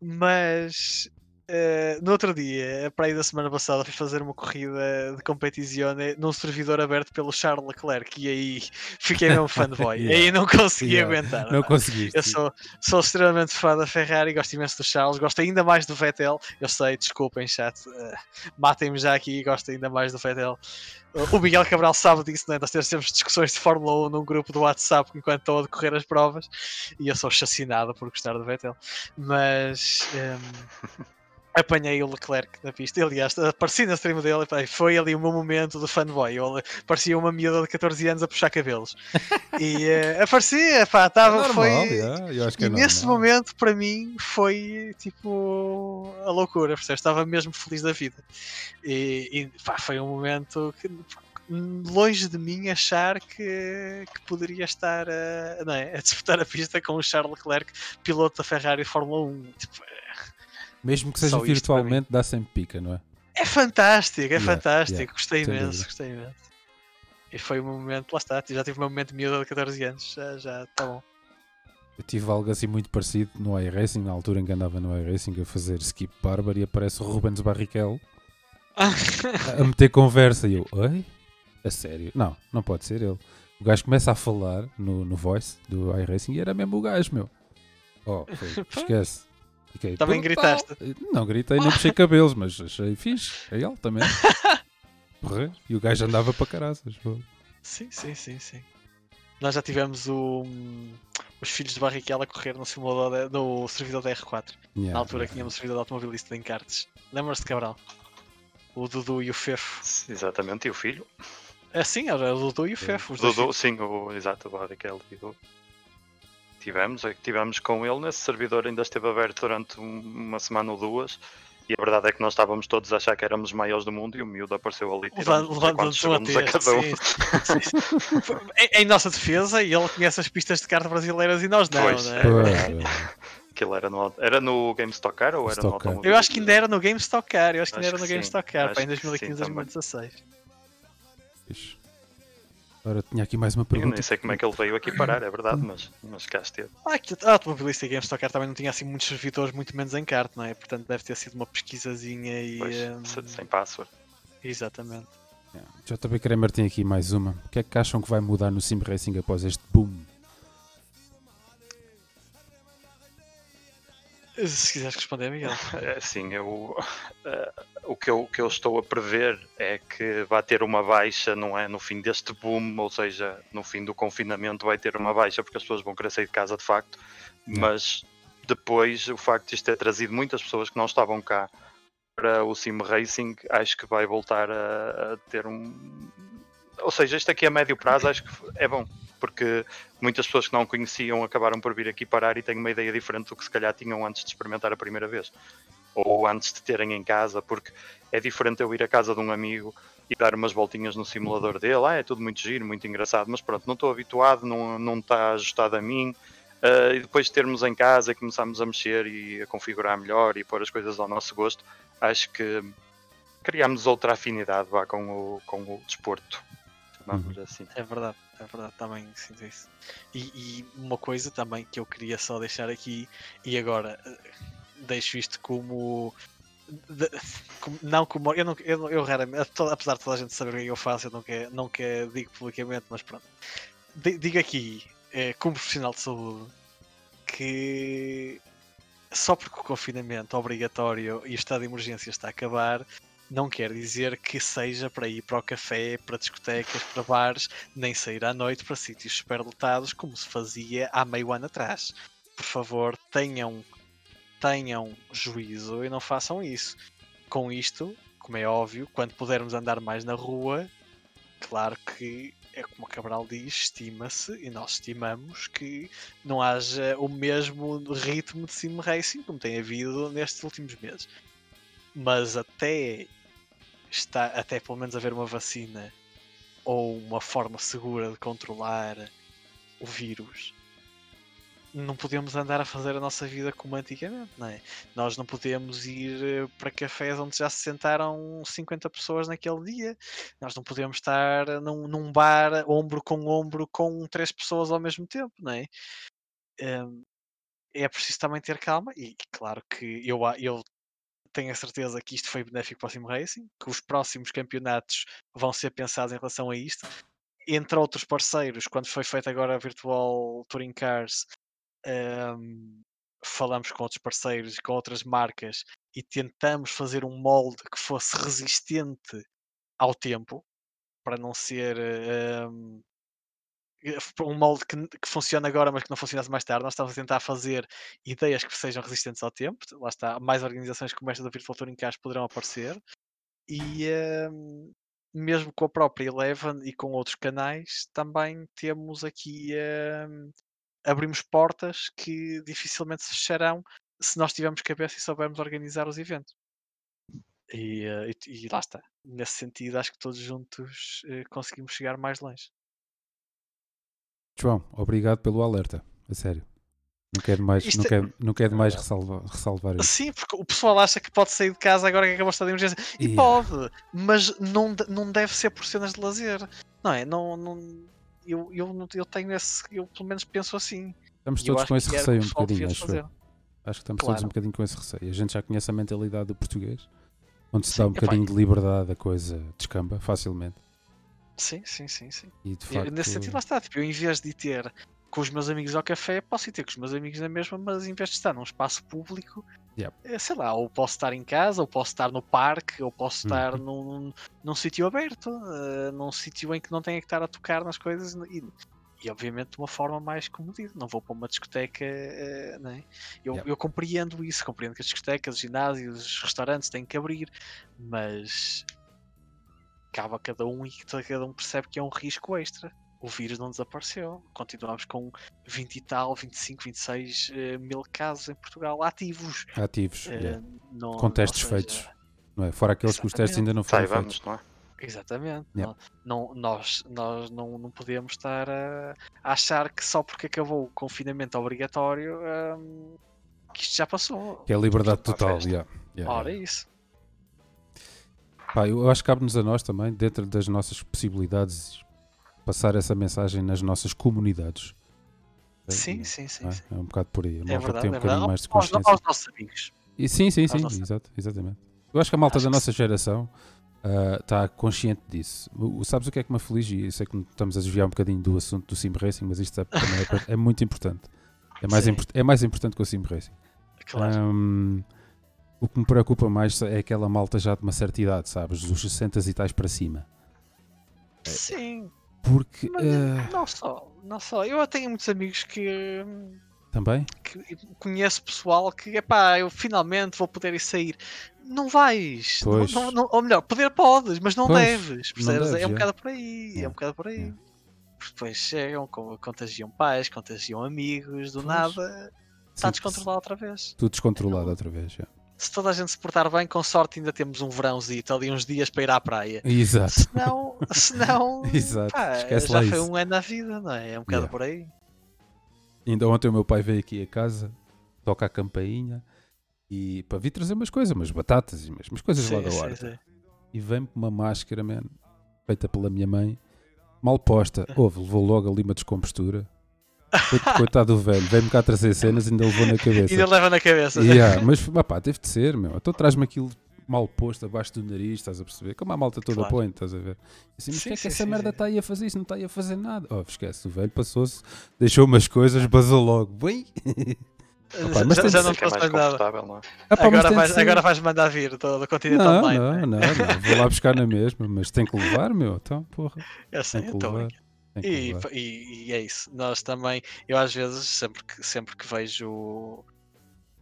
Mas eh, no outro dia, para aí da semana passada, fui fazer uma corrida de competizione num servidor aberto pelo Charles Leclerc e aí fiquei mesmo fanboy. Yeah. Aí não consegui Yeah. aguentar. Não pá. conseguiste. Eu sou, sou extremamente fã da Ferrari, gosto imenso do Charles, gosto ainda mais do Vettel. Eu sei, desculpem, chat, eh, matem-me já aqui, gosto ainda mais do Vettel. Uh, O Miguel Cabral sabe disso, né? nós temos sempre discussões de Fórmula 1 num grupo do WhatsApp enquanto estão a decorrer as provas e eu sou chacinado por gostar do Vettel. Mas ehm, apanhei o Leclerc na pista. Aliás, apareci na stream dele e foi ali o meu momento de fanboy. Eu parecia uma miúda de 14 anos a puxar cabelos. E eh, aparecia, pá, É estava, normal, foi. yeah, eu acho que E é nesse normal. momento, para mim, foi tipo a loucura, percebes? Estava mesmo feliz da vida. E, e, pá, foi um momento que, longe de mim, achar que, que poderia estar a, é, a disputar a pista com o Charles Leclerc, piloto da Ferrari Fórmula 1. Tipo, Mesmo que seja Só virtualmente, dá sempre pica, não é? é fantástico, é Yeah, fantástico. yeah, gostei imenso, dúvida. gostei imenso. E foi um momento, lá está, já tive meu momento de miúda de 14 anos, já, já tá bom. Eu tive algo assim muito parecido no iRacing, na altura em que andava no iRacing a fazer skip barber e aparece o Rubens Barrichello a meter conversa e eu, oi? A sério? Não, não pode ser ele. O gajo começa a falar no, no voice do iRacing e era mesmo o gajo, meu. Oh, foi, esquece. Fiquei, Também gritaste? Não gritei, nem puxei cabelos, mas achei fixe, é ele também. Porra, E o gajo andava para caraças. pô. Sim, sim, sim, sim. Nós já tivemos o, os filhos de Barrichello a correr no simulador de- no servidor da R4. Yeah, na altura yeah. que tínhamos o servidor de automobilista de encartes. Lembras-te, Cabral? O Dudu e o Fefo. Exatamente, e o filho? É sim, era o Dudu e o Sim. Fefo. Dudu, sim, o, exato, o Barrichello. e o- Tivemos, é que tivemos com ele nesse servidor, ainda esteve aberto durante um- uma semana ou duas. E a verdade é que nós estávamos todos a achar que éramos os maiores do mundo e o miúdo apareceu ali Levan- tirando não sei Levantando-se quantos um a segundos a ter. cada um. sim, sim, em, em nossa defesa, ele conhece as pistas de kart brasileiras e nós não, Pois, né? é. Aquilo era no, era no Game Stock Car ou era no Stock Car. automóvel? Eu acho que ainda era no Game Stock Car. Eu acho que ainda Acho era no que Game sim, Stock Car, em que sim 2015, também. 2016. fixe. Ora, tinha aqui mais uma Eu pergunta. nem sei como é que ele veio aqui parar, é verdade, mas, mas cá esteve. Ah, que a automobilista e Game Stock Car também não tinha assim muitos servidores, muito menos em kart, não é? Portanto, deve ter sido uma pesquisazinha e. Pois, se- sem password. Exatamente. Yeah. JB Kramer tem aqui mais uma. O que é que acham que vai mudar no Sim Racing após este boom? Se quiseres responder, Miguel. É, Sim, eu, eh, o, que eu, o que eu estou a prever é que vai ter uma baixa, não é? No fim deste boom, ou seja, no fim do confinamento, vai ter uma baixa porque as pessoas vão querer sair de casa de facto, mas depois o facto de isto ter trazido muitas pessoas que não estavam cá para o Sim Racing, acho que vai voltar a, a ter um. Ou seja, isto aqui a médio prazo acho que é bom, porque muitas pessoas que não conheciam acabaram por vir aqui parar e têm uma ideia diferente do que se calhar tinham antes de experimentar a primeira vez. Ou antes de terem em casa, porque é diferente eu ir à casa de um amigo e dar umas voltinhas no simulador dele. Ah, é tudo muito giro, muito engraçado, mas pronto, não estou habituado, não, não está ajustado a mim. Ah, e depois de termos em casa e começarmos a mexer e a configurar melhor e pôr as coisas ao nosso gosto, acho que criámos outra afinidade vá, com, o, com o desporto. Vamos assim. É verdade, é verdade, também sinto isso. E, e uma coisa também que eu queria só deixar aqui, e agora eh, deixo isto como. de- como- não como. Eu, não, eu, eu raramente, apesar de toda a gente saber o que é que eu faço, eu nunca, nunca digo publicamente, mas pronto. Di- Digo aqui, eh, como profissional de saúde, que só porque o confinamento obrigatório e o estado de emergência está a acabar, não quer dizer que seja para ir para o café, para discotecas, para bares, nem sair à noite para sítios superlotados como se fazia há meio ano atrás. Por favor, tenham, tenham juízo e não façam isso. Com isto, como é óbvio, quando pudermos andar mais na rua, claro que é como o Cabral diz, estima-se e nós estimamos que não haja o mesmo ritmo de sim racing como tem havido nestes últimos meses. Mas até está até pelo menos haver uma vacina ou uma forma segura de controlar o vírus, não podemos andar a fazer a nossa vida como antigamente, não é? Nós não podemos ir eh, para cafés onde já se sentaram 50 pessoas naquele dia. Nós não podemos estar num, num bar ombro com ombro com três pessoas ao mesmo tempo, não é? Hum, é preciso também ter calma e claro que eu, eu tenho a certeza que isto foi benéfico para o Sim Racing, que os próximos campeonatos vão ser pensados em relação a isto. Entre outros parceiros, quando foi feita agora a Virtual Touring Cars, hum, falamos com outros parceiros, com outras marcas e tentamos fazer um molde que fosse resistente ao tempo, para não ser f- um molde que, que funciona agora, mas que não funcionasse mais tarde. Nós estamos a tentar fazer ideias que sejam resistentes ao tempo. Lá está, mais organizações como esta da Virtual Touring Cars poderão aparecer. E hum, mesmo com a própria Eleven e com outros canais, também temos aqui hum, abrimos portas que dificilmente se fecharão se nós tivermos cabeça e soubermos organizar os eventos. E, eh, e- e lá está. Nesse sentido, acho que todos juntos eh, conseguimos chegar mais longe. João, obrigado pelo alerta. A sério. Não quero mais, Isto não é- quero, não quero mais ressalvar, ressalvar isso. Sim, porque o pessoal acha que pode sair de casa agora que acabou o estado de emergência. E Yeah. pode, mas não, não deve ser por cenas de lazer. Não é? Não, não, eu, eu, eu tenho esse. Eu pelo menos penso assim. Estamos todos com esse que receio um bocadinho, acho fazer. Acho que estamos todos Claro. um bocadinho com esse receio. A gente já conhece a mentalidade do português, onde se Sim, dá um bocadinho de liberdade, a coisa descamba facilmente. Sim, sim, sim, sim. E de facto, Nesse sentido, lá está. Tipo, eu em vez de ir ter com os meus amigos ao café, posso ir ter com os meus amigos na mesma, mas em vez de estar num espaço público, Yep. eh, sei lá, ou posso estar em casa, ou posso estar no parque, ou posso estar Uhum. num, num sítio aberto, eh, num sítio em que não tenha que estar a tocar nas coisas e, e, obviamente de uma forma mais comedida. Não vou para uma discoteca, eh, não é? eu, Yep. eu compreendo isso, compreendo que as discotecas, os ginásios, os restaurantes têm que abrir, mas cabe a cada um e cada um percebe que é um risco extra. O vírus não desapareceu. Continuamos com 20 e tal, 25, 26 eh, mil casos em Portugal ativos. ativos, Eh, yeah. não- com testes seja, feitos. Não é? Fora aqueles que os testes ainda não foram Saibamos, feitos. não é? Exatamente. Yeah. Não, não- nós nós não, não podemos estar a, a achar que só porque acabou o confinamento obrigatório hum, que isto já passou. Que é a liberdade total. yeah, yeah, Ora, é isso. Pá, eu acho que cabe-nos a nós também, dentro das nossas possibilidades, passar essa mensagem nas nossas comunidades. Sim, sim, sim. Não é? sim. É um bocado por aí. A É malta verdade, tem um é bocadinho mais de Aos, consciência. aos nossos amigos. E sim, sim, sim, Aos nossos- exato, exatamente. Eu acho que a malta Acho da nossa geração está consciente disso. O, sabes o que é que me aflige? Eu sei que estamos a desviar um bocadinho do assunto do Sim Racing, mas isto é, é, é muito importante. É mais, Sim. import- é mais importante que o Sim Racing. Claro. Hum, o que me preocupa mais é aquela malta já de uma certa idade, sabes? Dos 60 e tais para cima. Sim, Porque mas eh, não só, não só. Eu tenho muitos amigos que, hum, também que conheço pessoal que, epá, eu finalmente vou poder ir sair. Não vais. Não- Pois. não- não- ou melhor, poder podes, mas não Pois, deves. Percebes? deves, é um é. bocado por aí. É É, um bocado por aí. é. Depois chegam, co- contagiam pais, contagiam amigos, do Pois. nada está descontrolado outra vez. tudo descontrolado outra vez. já. Se toda a gente se portar bem, com sorte ainda temos um verãozito ali uns dias para ir à praia. Exato. Se não, se não pá, já lá foi isso. um ano na vida, não é? É um bocado Yeah. por aí. Ainda ontem o meu pai veio aqui a casa, toca a campainha e para vir trazer umas coisas, umas batatas e umas, umas coisas lá Sim, da sim, horta. sim. E vem-me com uma máscara, man, feita pela minha mãe, mal posta. Houve, levou logo ali uma descompostura. Coit- Coitado do velho, veio-me cá trazer cenas e ainda levou na cabeça. Ainda leva na cabeça. Yeah, mas pá, teve de ser, meu. Então traz-me aquilo mal posto abaixo do nariz, estás a perceber? Como a malta toda Claro. põe, estás a ver? Assim, mas o que é que sim, essa sim, merda está aí a fazer? Isso não está aí a fazer nada. Oh, esquece, o velho passou-se, deixou umas coisas, basou logo. Bem, Opa, mas já, tem já não é é trouxe mais nada. não é? Pá, mas Agora vais, ser. agora vais mandar vir do, continente não, online. não, né? não, não, vou lá buscar na mesma, mas tem que levar, meu. Então, porra, Eu sei, tem que então, levar. Que e, e- e é isso. Nós também, eu às vezes, sempre que, sempre que vejo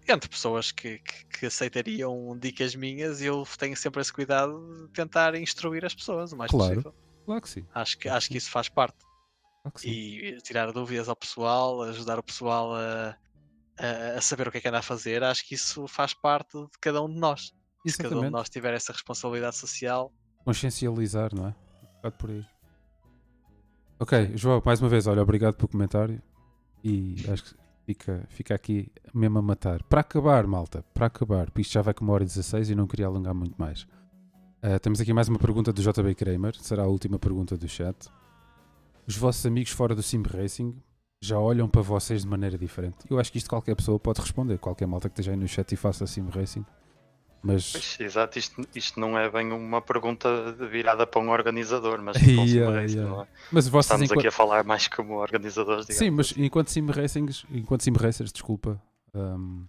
entre pessoas que, que, que aceitariam dicas minhas, eu tenho sempre esse cuidado de tentar instruir as pessoas o mais Claro. possível. Claro que sim. Acho que, acho que isso faz parte. Claro. E tirar dúvidas ao pessoal, ajudar o pessoal a, a, a saber o que é que anda a fazer, acho que isso faz parte de cada um de nós. Se cada um de Exatamente. nós tiver essa responsabilidade social, Consciencializar, não é? Um bocado por aí. Ok, João, mais uma vez, olha, obrigado pelo comentário. E acho que Fica, fica aqui mesmo a matar. Para acabar, malta, para acabar, porque isto já vai com uma hora e 16 e não queria alongar muito mais. Uh, temos aqui mais uma pergunta do JB Kramer, será a última pergunta do chat. Os vossos amigos fora do Sim Racing já olham para vocês de maneira diferente? Eu acho que isto qualquer pessoa pode responder, qualquer malta que esteja aí no chat e faça Sim Racing. Mas... Pois, exato, isto, isto não é bem uma pergunta virada para um organizador, mas yeah, racing, yeah. É? mas vocês, estamos enquanto... aqui a falar mais como organizadores. Sim, mas assim. enquanto sim racings, enquanto sim racers, desculpa, um,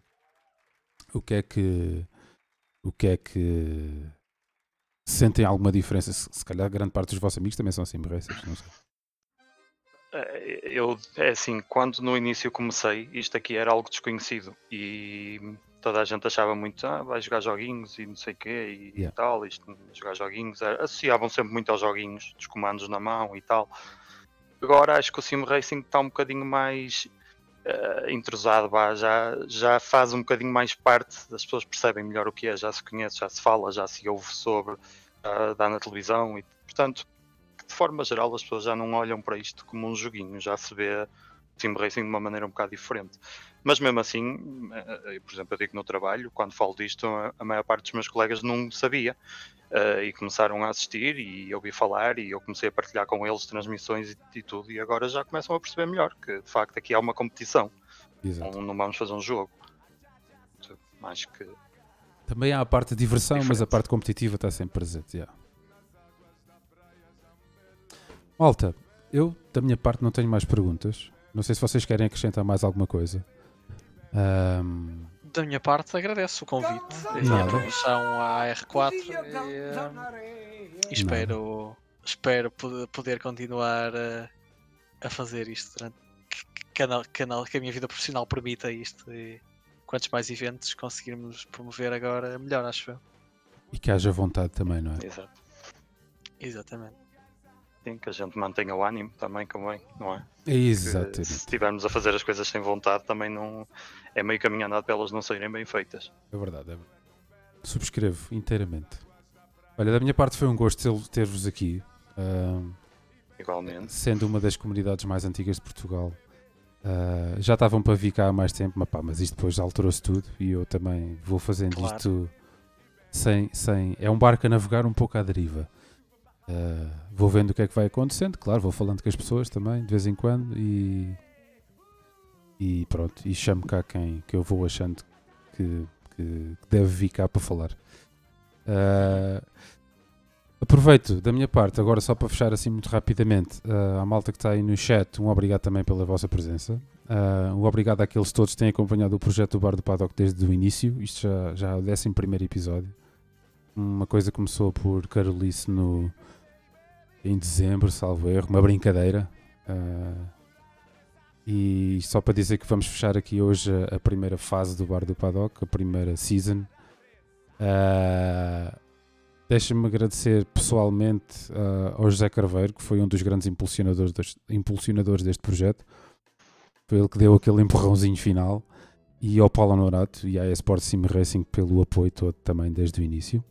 o que é que o que é que sentem alguma diferença? Se, se calhar grande parte dos vossos amigos também são sim racers, não sei. Eh, eu, é assim, quando no início comecei, isto aqui era algo desconhecido e toda a gente achava muito, ah, vai jogar joguinhos e não sei o quê e, yeah. tal, isto, jogar joguinhos, associavam sempre muito aos joguinhos, dos comandos na mão e tal. Agora acho que o Sim Racing está um bocadinho mais uh, entrosado, já, já faz um bocadinho mais parte, as pessoas percebem melhor o que é, já se conhece, já se fala, já se ouve sobre, uh, dá na televisão e portanto, de forma geral as pessoas já não olham para isto como um joguinho, já se vê Sim Racing de uma maneira um bocado diferente. Mas mesmo assim, eh, por exemplo, eu digo no trabalho, quando falo disto, a maior parte dos meus colegas não sabia. Uh, e começaram a assistir e ouvi falar e eu comecei a partilhar com eles transmissões e, e, tudo e agora já começam a perceber melhor que de facto aqui há uma competição não, não, vamos fazer um jogo mais que também há a parte de diversão diferente. mas a parte competitiva está sempre presente yeah. Malta, eu da minha parte não tenho mais perguntas não sei se vocês querem acrescentar mais alguma coisa um... Da minha parte, agradeço o convite e a promoção à R4 e, e espero, espero poder continuar a, a fazer isto durante canal, canal que a minha vida profissional permita isto e quantos mais eventos conseguirmos promover agora, melhor, acho eu. E que haja vontade também, não é? Exato. Exatamente. Sim, que a gente mantenha o ânimo também, convém, não é? Exatamente. se estivermos a fazer as coisas sem vontade, também não é meio caminho andado para elas não serem bem feitas. É verdade, é verdade. Subscrevo inteiramente. Olha, da minha parte foi um gosto ter-vos aqui. Uh, Igualmente. Sendo uma das comunidades mais antigas de Portugal. Uh, já estavam para vir cá há mais tempo, mas, pá, mas isto depois alterou-se tudo e eu também vou fazendo claro. isto sem, sem. É um barco a navegar um pouco à deriva. Uh, vou vendo o que é que vai acontecendo, claro, vou falando com as pessoas também, de vez em quando, e, e pronto, e chamo cá quem que eu vou achando que, que, deve vir cá para falar. Uh, aproveito da minha parte, agora só para fechar assim muito rapidamente, uh, a malta que está aí no chat, um obrigado também pela vossa presença. Uh, um obrigado àqueles todos que têm acompanhado o projeto do Bar do Paddock desde o início. Isto já, já é o 11 episódio. Uma coisa começou por Carolice no, em dezembro, salvo erro, uma brincadeira. Uh, e só para dizer que vamos fechar aqui hoje a, a primeira fase do Bar do Paddock, a primeira season. Uh, Deixa-me agradecer pessoalmente uh, ao José Carveiro, que foi um dos grandes impulsionadores deste, impulsionadores deste projeto. Foi ele que deu aquele empurrãozinho final. E ao Paulo Honorato e à Esporte Sim Racing pelo apoio todo também desde o início.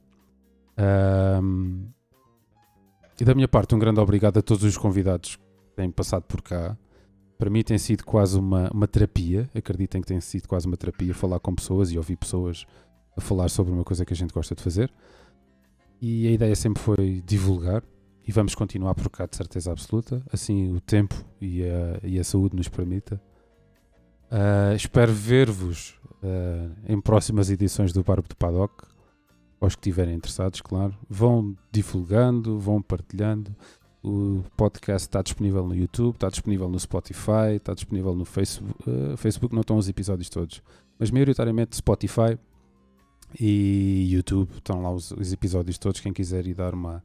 E da minha parte, um grande obrigado a todos os convidados que têm passado por cá. Para mim tem sido quase uma, uma terapia. Acreditem que tem sido quase uma terapia falar com pessoas e ouvir pessoas a falar sobre uma coisa que a gente gosta de fazer. E a ideia sempre foi divulgar e vamos continuar por cá de certeza absoluta, assim o tempo e a, e a saúde nos permita. Uh, espero ver-vos uh, em próximas edições do Barbo do Paddock aos que estiverem interessados, claro. Vão divulgando, vão partilhando. O podcast está disponível no YouTube, está disponível no Spotify, está disponível no Facebook. Uh, Facebook não estão os episódios todos, mas maioritariamente Spotify e YouTube estão lá os, os episódios todos. Quem quiser ir dar uma,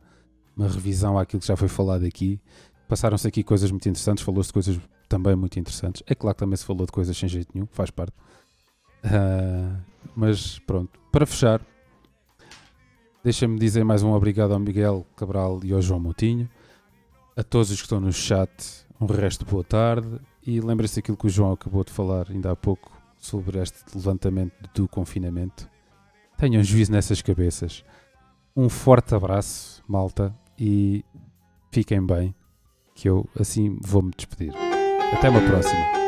uma revisão àquilo que já foi falado aqui. Passaram-se aqui coisas muito interessantes, falou-se de coisas também muito interessantes. É claro que também se falou de coisas sem jeito nenhum, faz parte. Uh, mas pronto, para fechar, Deixa-me dizer mais um obrigado ao Miguel Cabral e ao João Moutinho. A todos os que estão no chat, um resto de boa tarde. E lembrem-se daquilo que o João acabou de falar ainda há pouco sobre este levantamento do confinamento. Tenham juízo nessas cabeças. Um forte abraço, malta, e fiquem bem, que eu assim vou-me despedir. Até uma próxima.